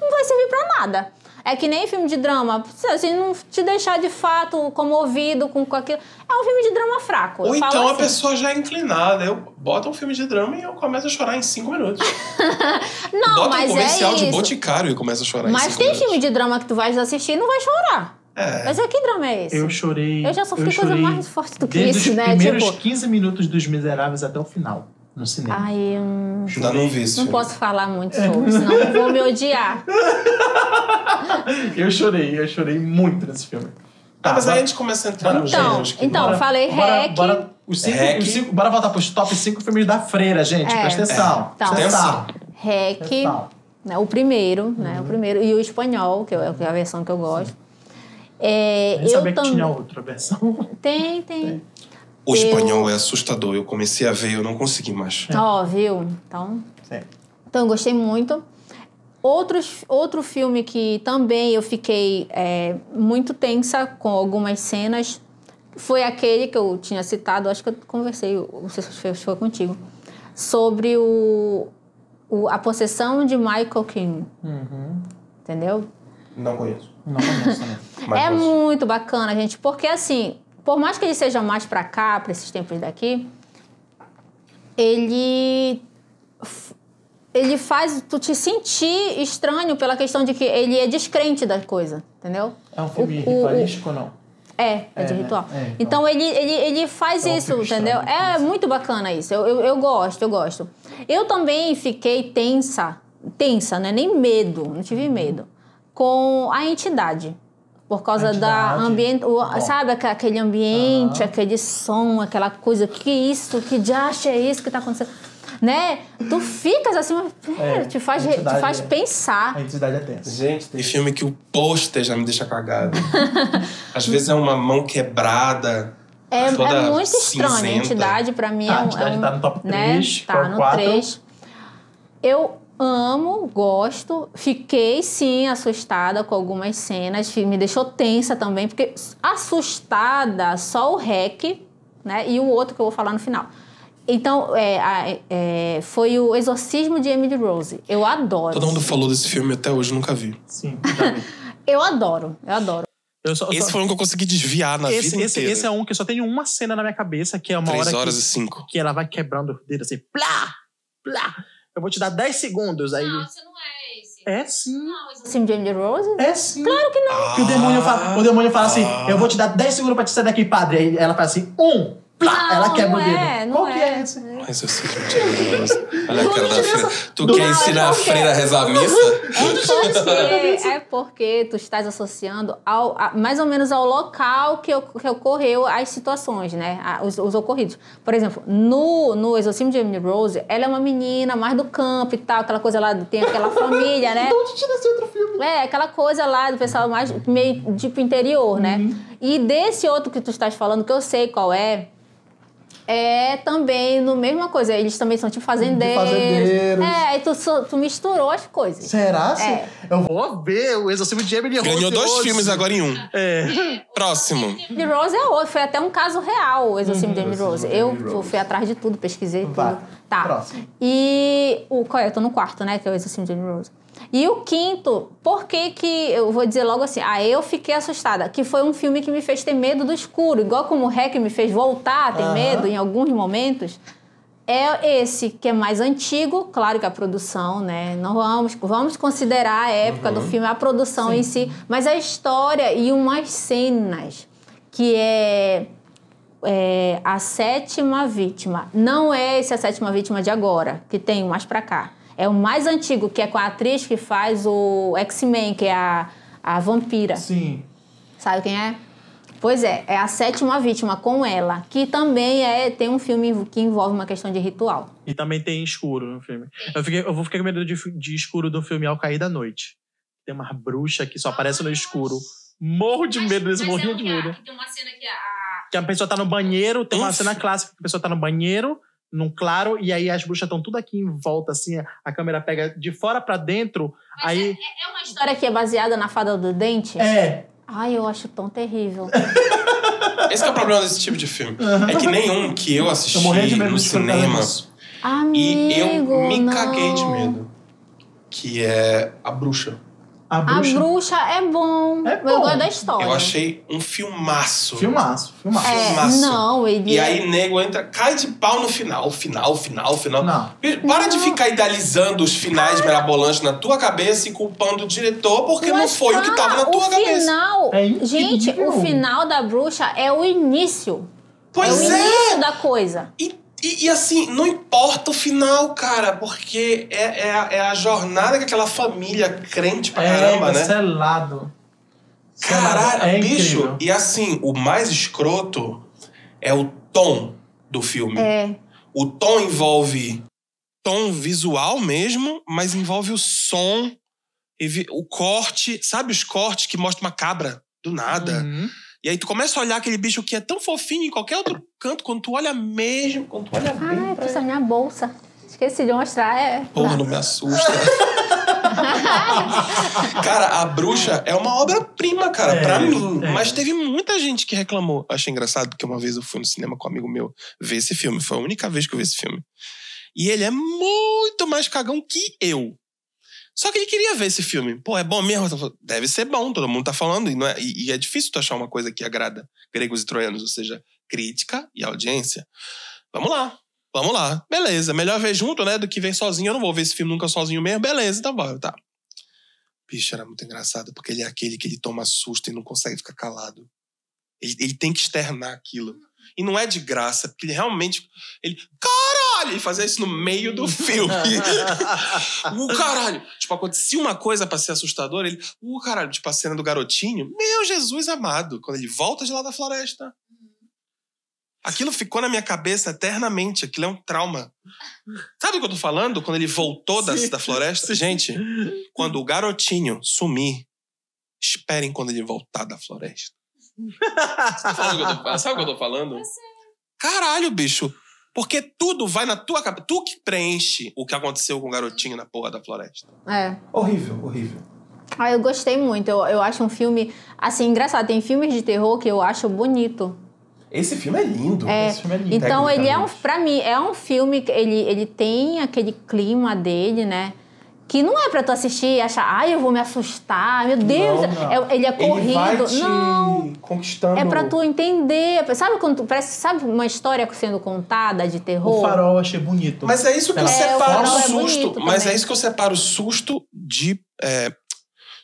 não, vai servir pra nada. É que nem filme de drama. Se assim, não te deixar de fato comovido com, com aquilo. É um filme de drama fraco. Ou então a assim. pessoa já é inclinada. Eu boto um filme de drama e eu começo a chorar em cinco minutos. Não, Bota um mas comercial é de isso. boticário e começa a chorar em Mas cinco tem minutos. filme de drama que tu vais assistir e não vai chorar. É. Mas é que drama é esse? Eu chorei. Eu já sofri eu coisa chorei mais forte do que desde isso, os né? primeiros Tipo- 15 minutos dos Miseráveis até o final, no cinema. Ai, hum, Ainda não vi esse não posso falar muito sobre, senão vou me odiar. Eu chorei, eu chorei muito nesse filme. Ah, mas aí a bora- gente começa a entrar nos Então, gêneros. que- então, bora- falei bora, REC. Bora, os cinco, REC. os cinco- bora voltar pros top 5 filmes da freira, gente. É. Presta atenção. Então. Presta atenção. REC, Presta atenção. né, o primeiro, né? O primeiro. E o espanhol, que é que é a versão que eu gosto. É, Nem eu sabia que também. tinha outra versão. Tem, tem. O Eu- espanhol é assustador. Eu comecei a ver e eu não consegui mais. Ó, viu? Então, Sim. Então, eu gostei muito. Outros, outro filme que também eu fiquei é, muito tensa com algumas cenas foi aquele que eu tinha citado, acho que eu conversei, não sei se foi- contigo, sobre o, o- a possessão de Michael King. Uhum. Entendeu? Não conheço. Não conheço também. Mas é gosto. muito bacana, gente, porque assim, por mais que ele seja mais pra cá, pra esses tempos daqui, ele ele faz tu te sentir estranho pela questão de que ele é descrente da coisa, entendeu? É um filme O- o- ritualístico ou não? É, é, É, de né? ritual. É, então. então ele, ele, ele faz É um isso, entendeu? É isso. muito bacana isso. Eu, eu, eu gosto, eu gosto. Eu também fiquei tensa, tensa, né? Nem medo, não tive medo, com a entidade. Por causa da ambiente, o- sabe aquele ambiente, Aham. aquele som, aquela coisa, que isso, que diacho é isso que tá acontecendo? Né? Tu ficas assim, É, te faz, te faz é- pensar. A entidade é tensa. Gente, tem filme que o pôster já me deixa cagado. Às vezes é uma mão quebrada. É, toda é muito estranho. A cinzenta. entidade, pra mim, é a um. entidade é um, tá no top né? três, Tá no quatro? 3. Eu amo, gosto. Fiquei, sim, assustada com algumas cenas. Me deixou tensa também, porque assustada, só o REC, né? E o outro que eu vou falar no final. Então, é, é, foi o Exorcismo de Emily Rose. Eu adoro. Todo mundo falou desse filme até hoje, nunca vi. Sim. Eu adoro, eu adoro. Eu só, eu Esse só- foi um que eu consegui desviar na esse, vida esse, inteira. esse é um que só tem uma cena na minha cabeça, que é uma Três hora horas que, e cinco. que ela vai quebrando o dedo assim, plá, plá. Eu vou te dar 10 segundos aí. Não, você não é esse. É sim. Não, esse de Emily Rose? É sim. Claro que não. Que o demônio fala, o demônio fala assim: Ah. eu vou te dar 10 segundos pra te sair daqui, padre. Aí ela fala assim: um, plá, Não, ela quebra não o dedo. é, Qual que é é. esse? Mas eu sei que negócio. Olha a cara da freira. Tu quer é ensinar a freira a rezar a missa? É porque, é porque tu estás associando ao, a- mais ou menos ao local que, que ocorreu as situações, né? A- os, os ocorridos. Por exemplo, no, no Exorcismo de Emily Rose, ela é uma menina mais do campo e tal, aquela coisa lá, tem aquela família, né? Então te tira esse outro filme. É, aquela coisa lá do pessoal mais meio tipo interior, né? Uhum. E desse outro que tu estás falando, que eu sei qual é, é também no mesma coisa. Eles também são tipo fazendeiros. fazendeiros. É, aí tu, tu misturou as coisas. Será? sim? É. Eu vou ver o Exorcismo de Emily Rose. Ganhou dois hoje. filmes agora em um. É. Próximo. De Rose é outro, foi até um caso real, o Exorcismo de Emily Rose. Eu Emily fui atrás de tudo, pesquisei Vai. tudo. Tá. Próximo. E o qual é? Eu tô no quarto, né? Que é o Exorcismo de Rose. E o quinto, por que que eu vou dizer logo assim? Ah, eu fiquei assustada, que foi um filme que me fez ter medo do escuro, igual como o Rec me fez voltar a ter medo em alguns momentos. É esse que é mais antigo, claro que a produção, né? Não vamos, vamos considerar a época do filme, a produção em si, mas a história e umas cenas que é é, a sétima vítima. Não é esse a sétima vítima de agora, que tem um mais pra cá. É o mais antigo, que é com a atriz que faz o X-Men, que é a, a vampira. Sim. Sabe quem é? Pois é, é a sétima vítima com ela, que também é tem um filme que envolve uma questão de ritual. E também tem escuro no filme. Eu, fiquei- eu vou ficar com medo de, de escuro do filme Ao Cair da Noite. Tem uma bruxa que só aparece no escuro. Morro de medo desse, Mas é de a- medo. Tem uma cena que a. Que a pessoa tá no banheiro, tem uma Uf. cena clássica que a pessoa tá no banheiro, num claro, e aí as bruxas estão tudo aqui em volta, assim, a câmera pega de fora pra dentro, Mas aí... é, é uma história. Que é baseada na fada do dente. É. Ai, eu acho tão terrível. Esse que é o problema desse tipo de filme. É que nenhum que eu assisti Eu morria de medo no cinema. Amigo, e eu me não. caguei de medo. Que é A Bruxa. A A bruxa. bruxa é bom. É Eu bom. gosto da história. Eu achei um filmaço. Filmaço, filmaço. É, filmaço. não, ele E é- aí, nego entra, cai de pau no final, final, final, final. Não. Para de ficar idealizando os finais mirabolantes na tua cabeça e culpando o diretor porque não Mas, foi o que cara, tava na tua o cabeça. final, É incrível. gente, o final da bruxa é o início. Pois é o é. início da coisa. E, e- e assim, não importa o final, cara, porque é, é, a, é a jornada que aquela família crente pra caramba, é, né? selado. Caralho, é bicho. incrível. E assim, o mais escroto é o tom do filme. É. O tom envolve tom visual mesmo, mas envolve o som, o corte, sabe os cortes que mostra uma cabra do nada? Uhum. E aí tu começa a olhar aquele bicho que é tão fofinho em qualquer outro canto, quando tu olha mesmo, quando tu olha bem. Ai, pra precisa minha bolsa. Esqueci de mostrar. É. Porra, não me assusta. cara, A Bruxa é uma obra-prima, cara, É, pra mim. é. Mas teve muita gente que reclamou. Achei engraçado, porque uma vez eu fui no cinema com um amigo meu ver esse filme. Foi a única vez que eu vi esse filme. E ele é muito mais cagão que eu. Só que ele queria ver esse filme. Pô, é bom mesmo? Falei, Deve ser bom, todo mundo tá falando. E, não é, e- e é difícil tu achar uma coisa que agrada gregos e troianos, ou seja, crítica e audiência. Vamos lá. Vamos lá. Beleza. Melhor ver junto, né? Do que ver sozinho. Eu não vou ver esse filme nunca sozinho mesmo. Beleza, então bora, tá. Bicho, era muito engraçado, porque ele é aquele que ele toma susto e não consegue ficar calado. Ele, ele tem que externar aquilo. E não é de graça, porque ele realmente. Ele. Caralho! Ele fazia isso no meio do filme. o caralho! Tipo, acontecia uma coisa pra ser assustadora, ele. O caralho, tipo a cena do garotinho. Meu Jesus amado! Quando ele volta de lá da floresta. Aquilo ficou na minha cabeça eternamente. Aquilo é um trauma. Sabe o que eu tô falando? Quando ele voltou da, da floresta? Gente, quando o garotinho sumir, esperem quando ele voltar da floresta. Sabe o que eu tô, sabe o que eu tô falando? Caralho, bicho. Porque tudo vai na tua cabeça. Tu que preenche o que aconteceu com o garotinho na porra da floresta. É. Horrível, horrível. Ah, eu gostei muito. Eu, eu acho um filme, assim, engraçado. Tem filmes de terror que eu acho bonito. Esse filme é lindo. É, Esse filme é lindo. Então, ele é um, pra mim, é um filme que ele, ele tem aquele clima dele, né? Que não é pra tu assistir e achar, ai, eu vou me assustar, meu Deus, Não, não. é- ele é corrido. Ele vai te Não. conquistando. É pra tu entender. Sabe quando tu, parece, sabe uma história sendo contada de terror? O farol eu achei bonito. Mas é isso que eu É, separo o é susto. bonito mas também. é isso que eu separo o susto de. é,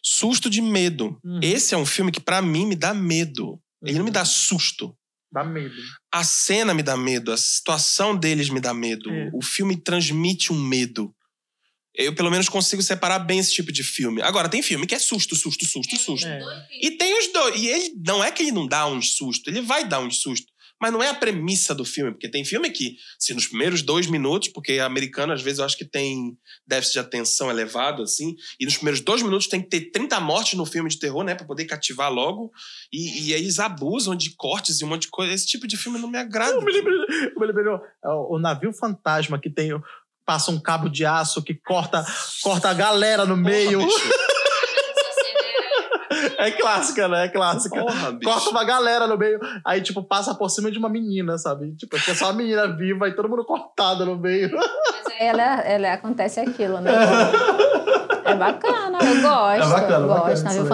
susto de medo. Uhum. Esse é um filme que, pra mim, me dá medo. Ele não me dá susto. Dá medo. A cena me dá medo, a situação deles me dá medo. É. O filme transmite um medo. Eu, pelo menos, consigo separar bem esse tipo de filme. Agora, tem filme que é susto, susto, susto, susto. É. E tem os dois. E ele não é que ele não dá uns sustos, ele vai dar uns sustos. Mas não é a premissa do filme, porque tem filme que, se nos primeiros dois minutos, porque americano, às vezes, eu acho que tem déficit de atenção elevado, assim, e nos primeiros dois minutos tem que ter 30 mortes no filme de terror, né, pra poder cativar logo. E, e aí eles abusam de cortes e um monte de coisa. Esse tipo de filme não me agrada. Eu me lembrei, eu me lembrei, o, o navio fantasma que tem. Passa um cabo de aço que corta, corta a galera no meio. Essa cena é- clássica, né? É clássica. Porra. Corta uma galera no meio, aí, tipo, passa por cima de uma menina, sabe? Tipo, é só uma menina viva e todo mundo cortado no meio. Mas Ela, ela acontece aquilo, né? É bacana, eu gosto. É bacana, eu bacana gosto, isso navio aí.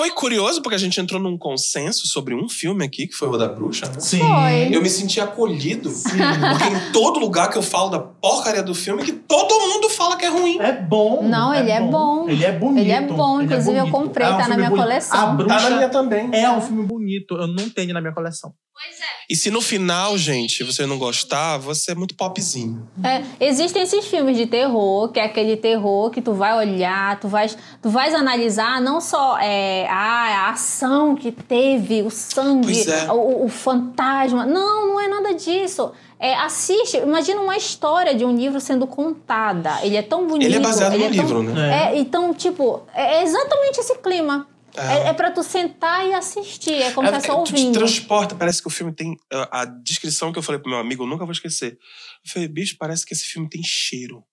Foi curioso porque a gente entrou num consenso sobre um filme aqui, que foi o da Bruxa. né? Sim. Foi. Eu me senti acolhido, porque em todo lugar que eu falo da porcaria do filme, que todo mundo fala que é ruim. É bom. Não, ele é bom. Ele é bonito. Ele é bom, inclusive eu comprei, tá na minha bonito. coleção. A Tá Bruxa na minha também. é um filme bonito. Eu não tenho na minha coleção. Pois é. E se no final, gente, você não gostar, você é muito popzinho. É, existem esses filmes de terror, que é aquele terror que tu vai olhar, tu vais, tu vais analisar não só é, a, a ação que teve, o sangue, é. o, o fantasma. Não, não é nada disso. É, assiste, imagina uma história de um livro sendo contada. Ele é tão bonito. Ele é baseado ele no é tão- livro, né? É. É, então, tipo, é exatamente esse clima. É. É, é pra tu sentar e assistir. É como se É, fosse só tu te ouvindo. transporta, parece que o filme tem. A, a descrição que eu falei pro meu amigo, eu nunca vou esquecer. Eu falei, bicho, parece que esse filme tem cheiro.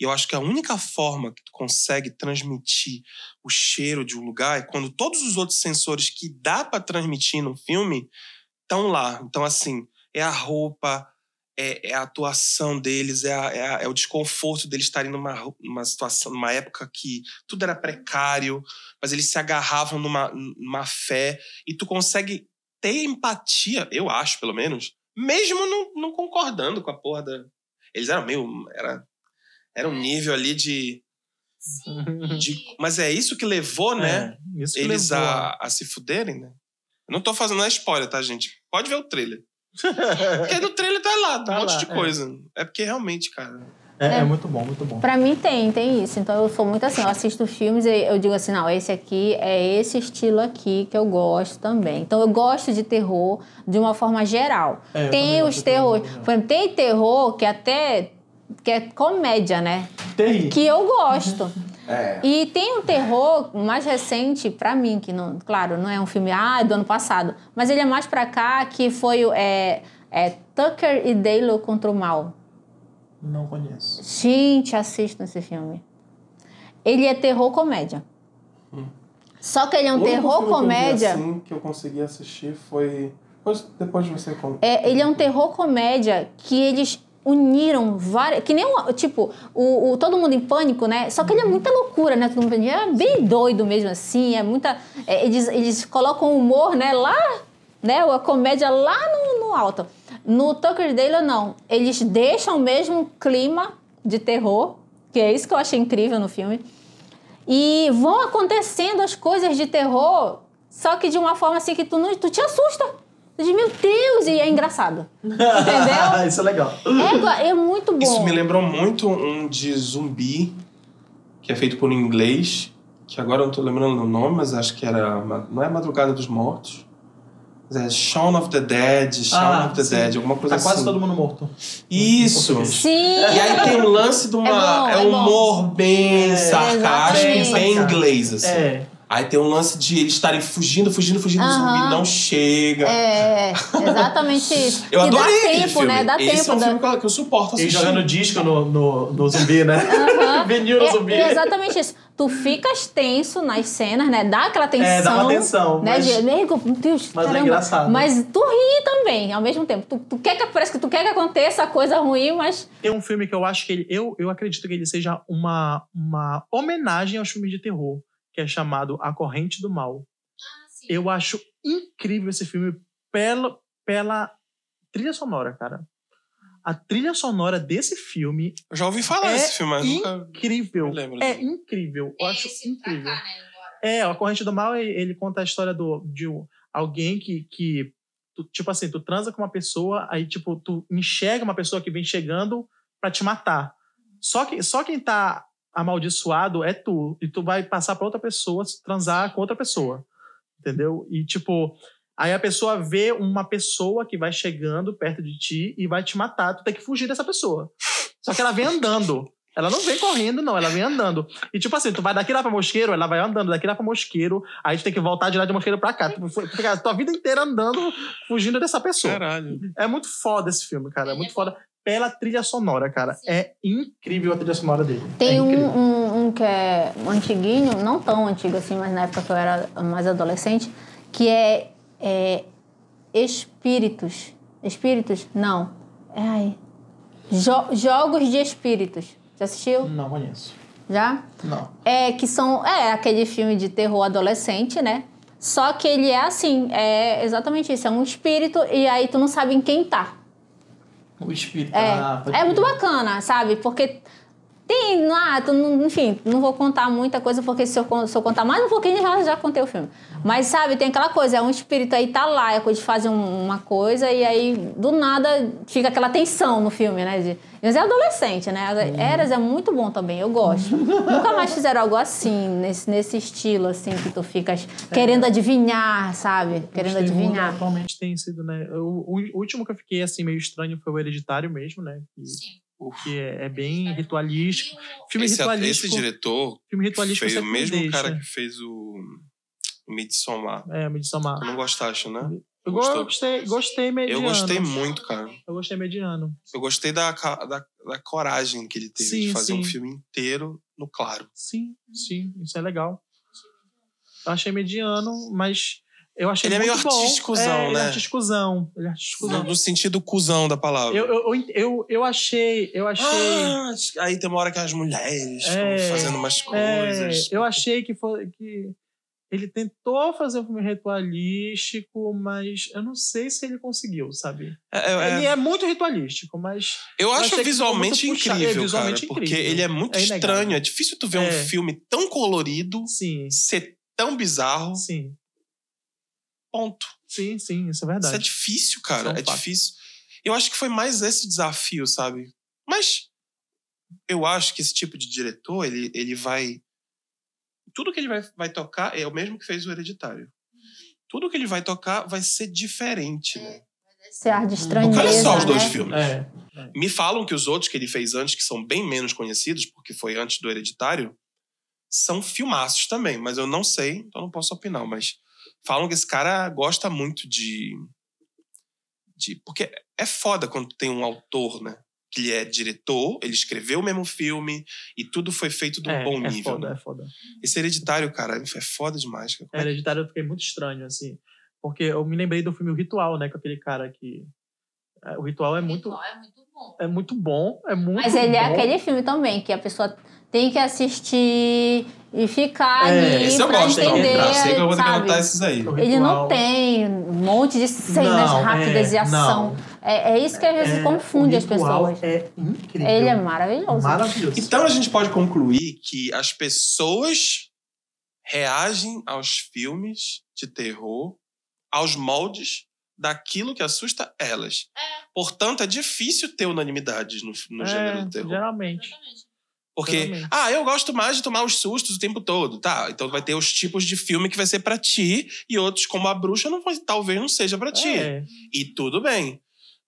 E eu acho que a única forma que tu consegue transmitir o cheiro de um lugar é quando todos os outros sensores que dá pra transmitir no filme estão lá. Então, assim, é a roupa, é, é a atuação deles, é, a- é a- é o desconforto deles estarem numa, numa situação, numa época que tudo era precário, mas eles se agarravam numa, numa fé e tu consegue ter empatia, eu acho, pelo menos, mesmo não, não concordando com a porra da. Eles eram meio. Era, era um nível ali de, de. Mas é isso que levou, né? É, que Eles levou a, a se fuderem, né? Eu não tô fazendo a spoiler, tá, gente? Pode ver o trailer. Porque no trailer tá lá, Tá um monte lá, de é. coisa. É. porque realmente, cara. É, é É. muito bom, muito bom. Pra mim tem, tem isso. Então eu sou muito assim, eu assisto filmes e eu digo assim, não, esse aqui é esse estilo aqui que eu gosto também. Então eu gosto de terror de uma forma geral. É, tem os terrores. Por exemplo, tem terror que até que é comédia, né? Terrível. Que eu gosto. É. E tem um terror mais recente pra mim, que não, claro, não é um filme ah, do ano passado, mas ele é mais pra cá, que foi o é, é, Tucker e Dale contra o Mal. Não conheço. Gente, assistam esse filme. Ele é terror comédia. Só que ele é um terror comédia. assim, que eu consegui assistir foi. Depois, depois de você conta. É, ele é um terror comédia que eles uniram várias. Que nem um, tipo, o, o Todo Mundo em Pânico, né? Só que ele é muita loucura, né? Todo mundo em Pânico é bem doido mesmo, assim. É muita. é, eles, eles colocam o humor, né, lá, né? A comédia lá no, no alto. No Tucker Dale, não. Eles deixam mesmo clima de terror, que é isso que eu achei incrível no filme. E vão acontecendo as coisas de terror, só que de uma forma assim que tu, não, tu te assusta. Diz, meu Deus, e é engraçado. Entendeu? Isso é legal. É, é muito bom. Isso me lembrou muito um de zumbi, que é feito por um inglês, que agora eu não tô lembrando o nome, mas acho que era. Não é Madrugada dos Mortos. Mas é Shaun of the Dead, Shaun Ah, of the sim. Dead, alguma coisa Tá quase assim. todo mundo morto. Isso! Sim. E aí tem um lance de uma. É É, bom, é um bom. humor bem É, sarcástico, exatamente. bem inglês, assim. É. Aí tem um lance de eles estarem fugindo, fugindo, fugindo, o Aham. zumbi não chega. É, exatamente isso. Eu e adorei dá tempo, filme. né? Dá Esse tempo. é um dá- filme que eu- suporto E assistir. jogando disco no, no, no zumbi, né? Aham. Vinil no É- zumbi. é exatamente isso. Tu ficas tenso nas cenas, né? Dá aquela tensão. É, dá uma tensão, Né? mas- De, nego, meu Deus, mas é engraçado. Mas tu ri também, ao mesmo tempo. Tu, tu quer que, parece que tu quer que aconteça coisa ruim, mas Tem um filme que eu acho que ele. Eu, eu acredito que ele seja uma, uma homenagem aos filmes de terror, que é chamado A Corrente do Mal. Ah. Eu acho incrível esse filme pela, pela trilha sonora, cara. A trilha sonora desse filme Eu já ouvi falar É desse filme, mas nunca. incrível. me lembro É dele. incrível. Eu É acho esse pra incrível. cá, né, agora. É, a Corrente do Mal, ele, ele conta a história do, de alguém que, que tu, tipo assim, tu transa com uma pessoa, aí, tipo, tu enxerga uma pessoa que vem chegando pra te matar. Só, que, só quem tá amaldiçoado é tu, e tu vai passar pra outra pessoa, transar com outra pessoa. Entendeu? E, tipo, aí a pessoa vê uma pessoa que vai chegando perto de ti e vai te matar, tu tem que fugir dessa pessoa. Só que ela vem andando. Ela não vem correndo, não, ela vem andando. E tipo assim, tu vai daqui lá pra Mosqueiro, ela vai andando daqui lá pra Mosqueiro, aí tu tem que voltar de lá de Mosqueiro pra cá. Tu tu fica a tua vida inteira andando, fugindo dessa pessoa. Caralho. É muito foda esse filme, cara. É muito é foda pela trilha sonora, cara. Sim. É incrível a trilha sonora dele. tem é um, um, um um que é um antiguinho, não tão antigo assim, mas na época que eu era mais adolescente, que é, é Espíritos. Espíritos? Não. Ai. Jo- Jogos de Espíritos. Já assistiu? Não conheço. Já? Não. É, que são. É aquele filme de terror adolescente, né? Só que ele é assim, é exatamente isso, é um espírito e aí tu não sabe em quem tá. O espírito. É, ah, é muito bacana, sabe? Porque tem. Ah, não- enfim, não vou contar muita coisa, porque se eu, se eu contar mais um pouquinho, já, já contei o filme. Mas, sabe, tem aquela coisa, é um espírito aí tá lá, é coisa de fazer um- uma coisa, e aí, do nada, fica aquela tensão no filme, né? De, mas é adolescente, né? Uhum. Eras é muito bom também, eu gosto. Nunca mais fizeram algo assim, nesse, nesse estilo, assim, que tu ficas querendo adivinhar, sabe? Querendo adivinhar. Atualmente tem sido, né? O, o último que eu fiquei assim meio estranho foi o Hereditário mesmo, né? Que, Sim. Que é, é bem ritualístico. Filme Esse, ritualístico. esse diretor filme ritualístico foi o mesmo deixa. cara que fez o Midsommar. É, Midsommar. Tu não gostaste, né? Eu Gostou? gostei, gostei Eu mediano. gostei muito, cara. Eu gostei mediano. Eu gostei da, da, da coragem que ele teve Sim, de fazer um sim. filme inteiro no claro. Sim, sim, isso é legal. Eu achei mediano, mas eu achei Ele é meio artísticozão, é, Ele né? é artísticozão. Ele é No, artísticozão. no sentido cuzão da palavra. Eu, eu, eu, eu, achei, eu achei... Ah, aí tem uma hora que as mulheres É, ficam fazendo umas É, coisas. eu achei que foi que ele tentou fazer um filme ritualístico, mas eu não sei se ele conseguiu, sabe? É, é, Ele é muito ritualístico, mas eu acho visualmente incrível, É, visualmente cara. Porque incrível. ele é muito É estranho. É difícil tu ver É. um filme tão colorido sim, ser tão bizarro. sim, Ponto. sim, sim, isso é Isso verdade. é difícil, cara. Isso é um É difícil. Eu acho que foi mais esse desafio, sabe? Mas eu acho que esse tipo de diretor, ele, ele vai. Tudo que ele vai, vai tocar é o mesmo que fez o Hereditário. Tudo que ele vai tocar vai ser diferente, né? Esse ar de estranheza. Porque olha só os dois né? filmes. É, Me falam que os outros que ele fez antes, que são bem menos conhecidos, porque foi antes do Hereditário, são filmaços também, mas eu não sei, então não posso opinar. Mas falam que esse cara gosta muito de. de porque é foda quando tem um autor, né? Que ele é diretor, ele escreveu o mesmo filme e tudo foi feito de um é, bom é nível. foda, né? é foda. Esse Hereditário, cara, é foda demais. Cara. É, Hereditário eu fiquei muito estranho, assim. Porque eu me lembrei do filme O Ritual, né? Com aquele cara que. é, O Ritual é muito, Ritual É muito bom. é muito bom. É muito Mas ele é bom. aquele filme também, que a pessoa tem que assistir e ficar É, ali Esse eu pra gosto, entender, Eu sei que eu vou ter que sabe? anotar esses aí. Ele não tem um monte de cenas Não, rápidas é, e ação. não. É, é isso que às vezes É, confunde o as pessoas. É incrível. Ele é maravilhoso. maravilhoso. Então a gente pode concluir que as pessoas reagem aos filmes de terror aos moldes daquilo que assusta elas. Portanto, é difícil ter unanimidade no, no É, gênero do terror. Geralmente. Exatamente. Porque, ah, eu gosto mais de tomar os sustos o tempo todo. Tá, então vai ter os tipos de filme que vai ser pra ti e outros, como A Bruxa, não vai, talvez não seja pra ti. É, E tudo bem.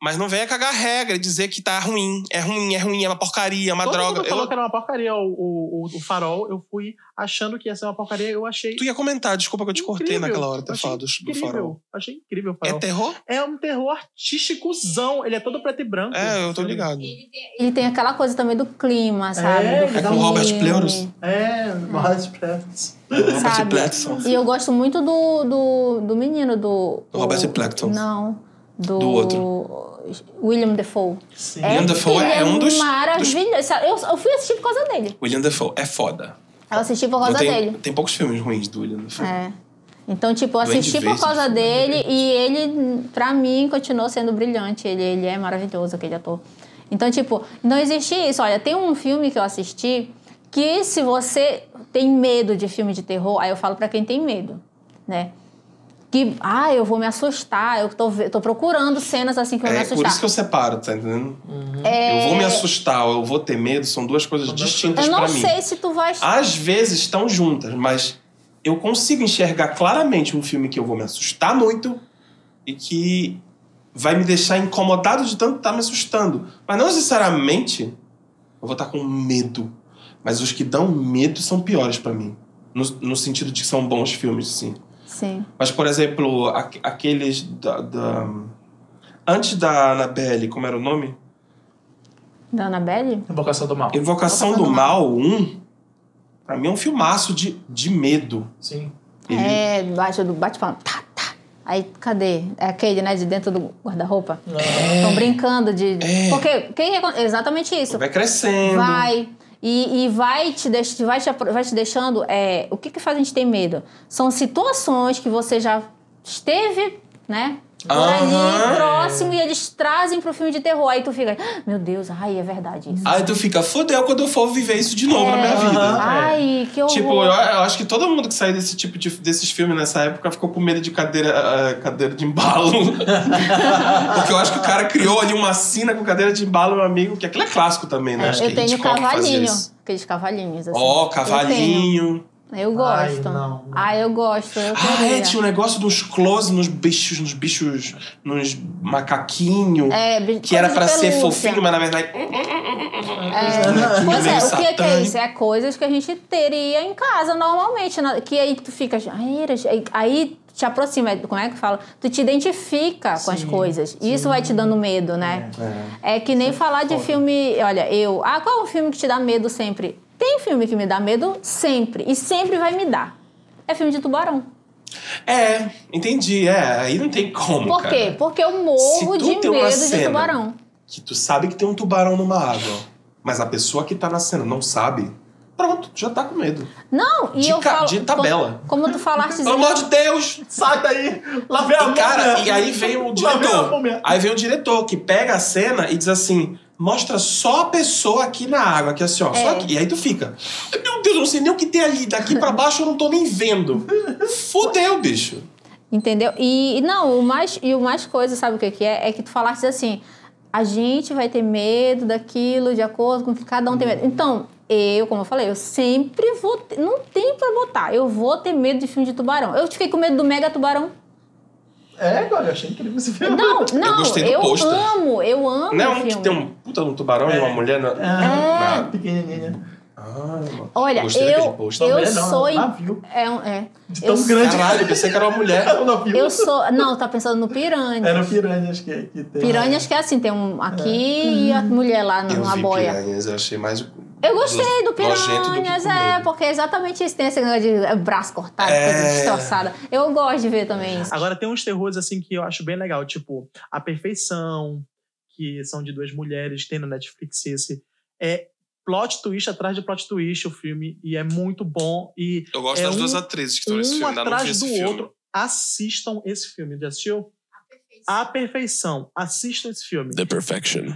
Mas não venha cagar regra e dizer que tá ruim. É ruim, é ruim, é uma porcaria, é uma Todo droga. mundo falou Eu- que era uma porcaria o, o, o- farol. Eu fui achando que ia ser uma porcaria. Eu achei. Tu ia comentar, desculpa que eu te cortei incrível. naquela hora ter falado do, farol. Achei incrível o É farol. terror? É, um terror artísticozão. Ele é todo preto e branco. É, eu tô ligado. Ele tem, Ele tem aquela coisa também do clima, sabe? É, do é com o Robert Pleuros? É, Morales Pretos. Sabe? Platson. E eu gosto muito do, do, do menino do. Do Robert o- Plankton. Não. Do, Do outro. William Defoe. Sim. William Dafoe ele é um dos- Maravilhoso. Sabe, Eu, eu fui assistir por causa dele. William Dafoe é foda. Eu assisti por causa tem, dele. tem poucos filmes ruins do William Dafoe. É. Então, tipo, eu Duende assisti por causa dele e ele, pra mim, continuou sendo brilhante. Ele, ele é maravilhoso, aquele ator. Então, tipo, não existe isso. Olha, tem um filme que eu assisti que se você tem medo de filme de terror, aí eu falo pra quem tem medo, né? Que, ah, eu vou me assustar, eu tô, tô procurando cenas assim que vão me É assustar. por isso que eu separo, tá entendendo? É, Eu vou me assustar ou eu vou ter medo, são duas coisas distintas Eu não pra mim. sei se tu vai... Às vezes estão juntas, mas eu consigo enxergar claramente um filme que eu vou me assustar muito e que vai me deixar incomodado de tanto estar me assustando. Mas não necessariamente eu vou estar com medo. Mas os que dão medo são piores pra mim. No, no sentido de que são bons filmes, sim. Sim. Mas, por exemplo, aqu- aqueles da, da- Antes da Annabelle, como era o nome? Da Annabelle? Invocação do Mal. Invocação Invocação do do Mal 1. Pra mim é um filmaço de, de medo. Sim. Ele- É, debaixo do bate-palma. Tá, tá. Aí, cadê? É aquele, né, de dentro do guarda-roupa. Estão brincando de... É. Porque, quem é exatamente isso. Vai crescendo. Vai. E, e vai, te deix, vai, te, vai te deixando. É, o que, que faz a gente ter medo? São situações que você já esteve, né? Por ali, próximo, e eles trazem pro filme de terror. Aí tu fica, "Ah, meu Deus, ai, é verdade isso. Aí tu fica, fodeu quando eu for viver isso de novo na minha vida. Aham. Ai, que horror. Tipo, eu, eu acho que todo mundo que saiu desse tipo de, desses filmes nessa época ficou com medo de cadeira, ah, cadeira de embalo. Porque eu acho que o cara criou ali uma sina com cadeira de embalo, meu amigo, que aquilo é clássico também, né? Acho eu que tenho cavalinho. Aqueles cavalinhos, assim. Ó, Eu cavalinho. Eu, Ai, gosto. não. Ah, eu gosto. Eu Ah, é, tinha um negócio dos close nos bichos, nos bichos, nos macaquinhos. É, que era pra ser fofinho, mas na verdade. É, pois é, o que é, que é isso? É coisas que a gente teria em casa normalmente. Que aí tu fica. Ai, aí- aí te aproxima, como é que fala? Tu te identifica com as Sim, coisas. E isso vai te dando medo, né? É. É, que nem falar de filme. Olha, eu. Ah, qual é o filme que te dá medo sempre? Tem filme que me dá medo sempre. E sempre vai me dar. É filme de tubarão. É, entendi. É, aí não tem como. Por cara. quê? Porque eu morro de medo de tubarão. Que tu sabe que tem um tubarão numa água, mas a pessoa que tá na cena não sabe, pronto, já tá com medo. Não, e De eu ca- falo. de tabela. Como, como tu falaste. Pelo amor de Deus! Sai daí! Lá vem a E, cara, e aí vem o Lá vem a diretor. Aí vem o diretor que pega a cena e diz assim: mostra só a pessoa aqui na água, aqui assim, ó. Só É. aqui. E aí tu fica. Meu Deus, eu não sei nem o que tem ali. Daqui pra baixo eu não tô nem vendo. Fudeu, bicho. Entendeu? E, e não, o mais, e o mais coisa, sabe o que, que é? É que tu falaste assim, a gente vai ter medo daquilo de acordo com que cada um tem medo. Então, eu, como eu falei, eu sempre vou ter, não tem pra botar, eu vou ter medo de filme de tubarão. Eu fiquei com medo do mega tubarão. É, eu achei incrível esse filme. Não, não, gostei do eu amo, eu amo Não é um que tem um puta de um tubarão e uma mulher na. É. Ah, pequenininha. Ah, mano. Olha, eu, eu não, sou... é um navio. É, um- é. De Eu tão grande Caralho, eu pensei que era uma mulher. é o navio. Eu sou... Não, tá pensando no piranha. Era piranhas que, que tem. Piranhas que é assim, tem um aqui e a mulher lá Eu numa vi boia. piranhas, eu achei mais. Eu gostei do do Piranhas, com é, porque é exatamente isso. Tem esse negócio de é, braço cortado, É. coisa destroçada. Eu gosto de ver também isso. Agora tem uns terrores assim que eu acho bem legal, tipo A Perfeição, que são de duas mulheres, tem no Netflix esse. É plot twist atrás de plot twist o filme, e é muito bom. E Eu gosto É das um- duas atrizes que estão nesse um filme, ainda não vi atrás do filme. outro. Assistam esse filme. Já assistiu? A Perfeição. Assistam esse filme. The Perfection.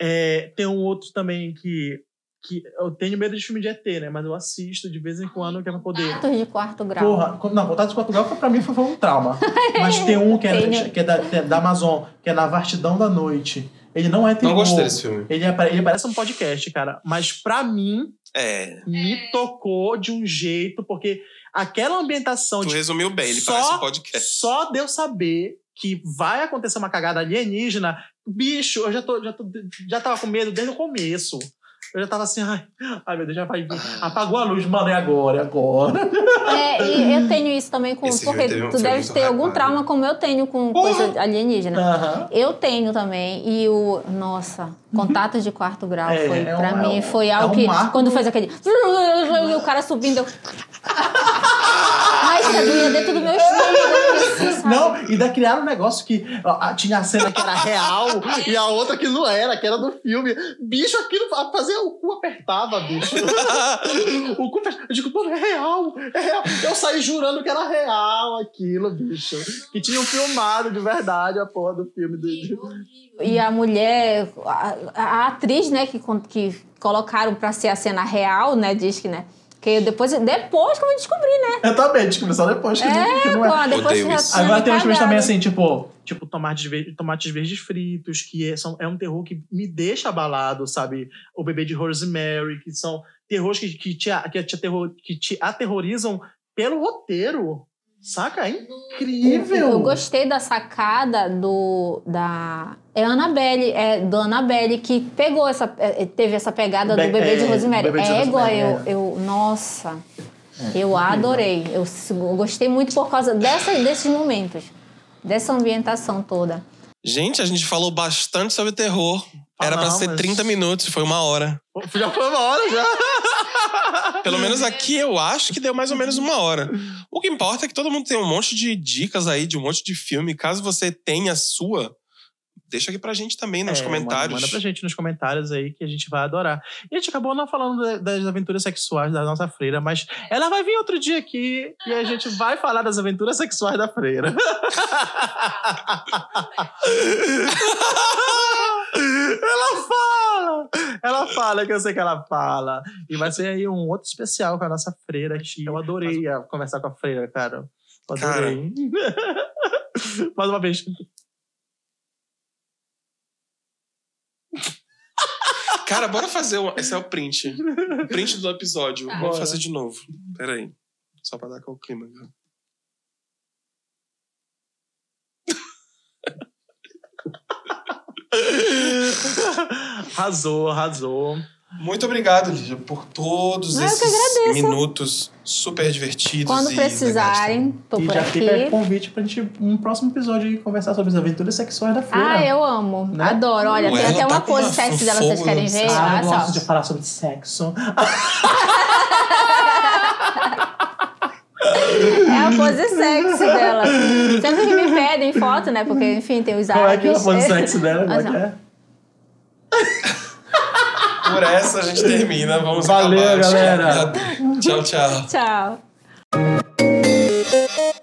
É, tem um outro também que, que eu tenho medo de filme de ET, né? Mas eu assisto de vez em quando que é pra poder. Gatos de quarto grau. Porra, não, Contatos de Portugal foi, pra mim foi, foi um trauma. Mas tem um que é, Tenho. que é da, é da Amazon, que é Na Vastidão da Noite. Ele não é terror. Não gostei desse filme. Ele, apare- ele parece um podcast, cara. Mas pra mim, É. me tocou de um jeito, porque aquela ambientação Tu de resumiu bem, ele só, parece um podcast. só de eu saber que vai acontecer uma cagada alienígena, bicho, eu já, tô, já, tô, já tava com medo desde o começo. Eu já tava assim, ai, ai meu Deus, já vai vir. Apagou a luz, mano, é agora, é agora. É, e eu tenho isso também com. Esse porque um- tu deve ter algum trauma como eu tenho com Porra! coisa alienígena. Aham. Eu tenho também. E o. Nossa, contatos de quarto grau É, foi. é um- pra é mim, um- foi é algo um que. marco Quando fez aquele. E o cara subindo. Eu... Doía dentro do meu assim, sabe? Não, e daí criaram um negócio que ó, tinha a cena que era real e a outra que não era, que era do filme. Bicho, aquilo fa- fazia o cu apertava, bicho. o cu fez- Eu digo, mano, é real, é real. Eu saí jurando que era real aquilo, bicho. Que tinham filmado de verdade a porra do filme do. E a mulher, a, a atriz, né, que, que colocaram pra ser a cena real, né, diz que, né, que depois, depois que eu descobri, né? Eu também, descobri só depois que, não- que não é. Pô, depois Odeio isso. Agora tem uns filmes também assim, tipo. Tipo, tomates, ver- tomates verdes fritos, que é, são, é um terror que me deixa abalado, sabe? O bebê de Rosemary, que são terrores que, que, te, a- que, te, aterror, que te aterrorizam pelo roteiro. Saca? É incrível. Eu gostei da sacada do da é a Annabelle, é do Annabelle que pegou essa é, teve essa pegada Be- do bebê de é, Rosemary. Bebê de Égua, Rosemary, eu, é. eu nossa, eu adorei. Eu, eu gostei muito por causa dessa, desses momentos, dessa ambientação toda. Gente, a gente falou bastante sobre terror. Ah, Era pra não, ser mas- 30 minutos, foi uma hora. Já foi uma hora já. Pelo menos aqui eu acho que deu mais ou menos uma hora. O que importa é que todo mundo tem um monte de dicas aí, de um monte de filme. Caso você tenha a sua, deixa aqui pra gente também nos É, comentários. Manda, manda pra gente nos comentários aí que a gente vai adorar. E a gente acabou não falando da- das aventuras sexuais da nossa freira, mas ela vai vir outro dia aqui e a gente vai falar das aventuras sexuais da freira. ela fala! Ela fala que eu sei que ela fala. E vai ser aí um outro especial com a nossa freira aqui. Eu adorei a- conversar com a freira, cara. Eu Cara. Adorei. Mais uma vez. Cara, bora fazer. Um... Esse é o print. O print do episódio. Tá. Vamos fazer de novo. Pera aí. Só pra dar com o clima. arrasou, arrasou. Muito obrigado, Lígia, por todos Ah, esses minutos super divertidos. Quando e precisarem, tô e por já aqui. fica convite pra gente, um próximo episódio aí, conversar sobre as aventuras sexuais da feira. Ah, eu amo. Né? Adoro. Olha, Ué, tem ela até tá uma pose sexy dela, vocês querem ver? Ah, Olha eu gosto só. de falar sobre sexo. É a pose sexy dela. Sempre que me pedem foto, né? Porque, enfim, tem os Qual é árabes. aquela pose sexy dela? Como é é? Por essa a gente termina. Vamos Valeu, acabar. galera. Tchau, tchau. Tchau.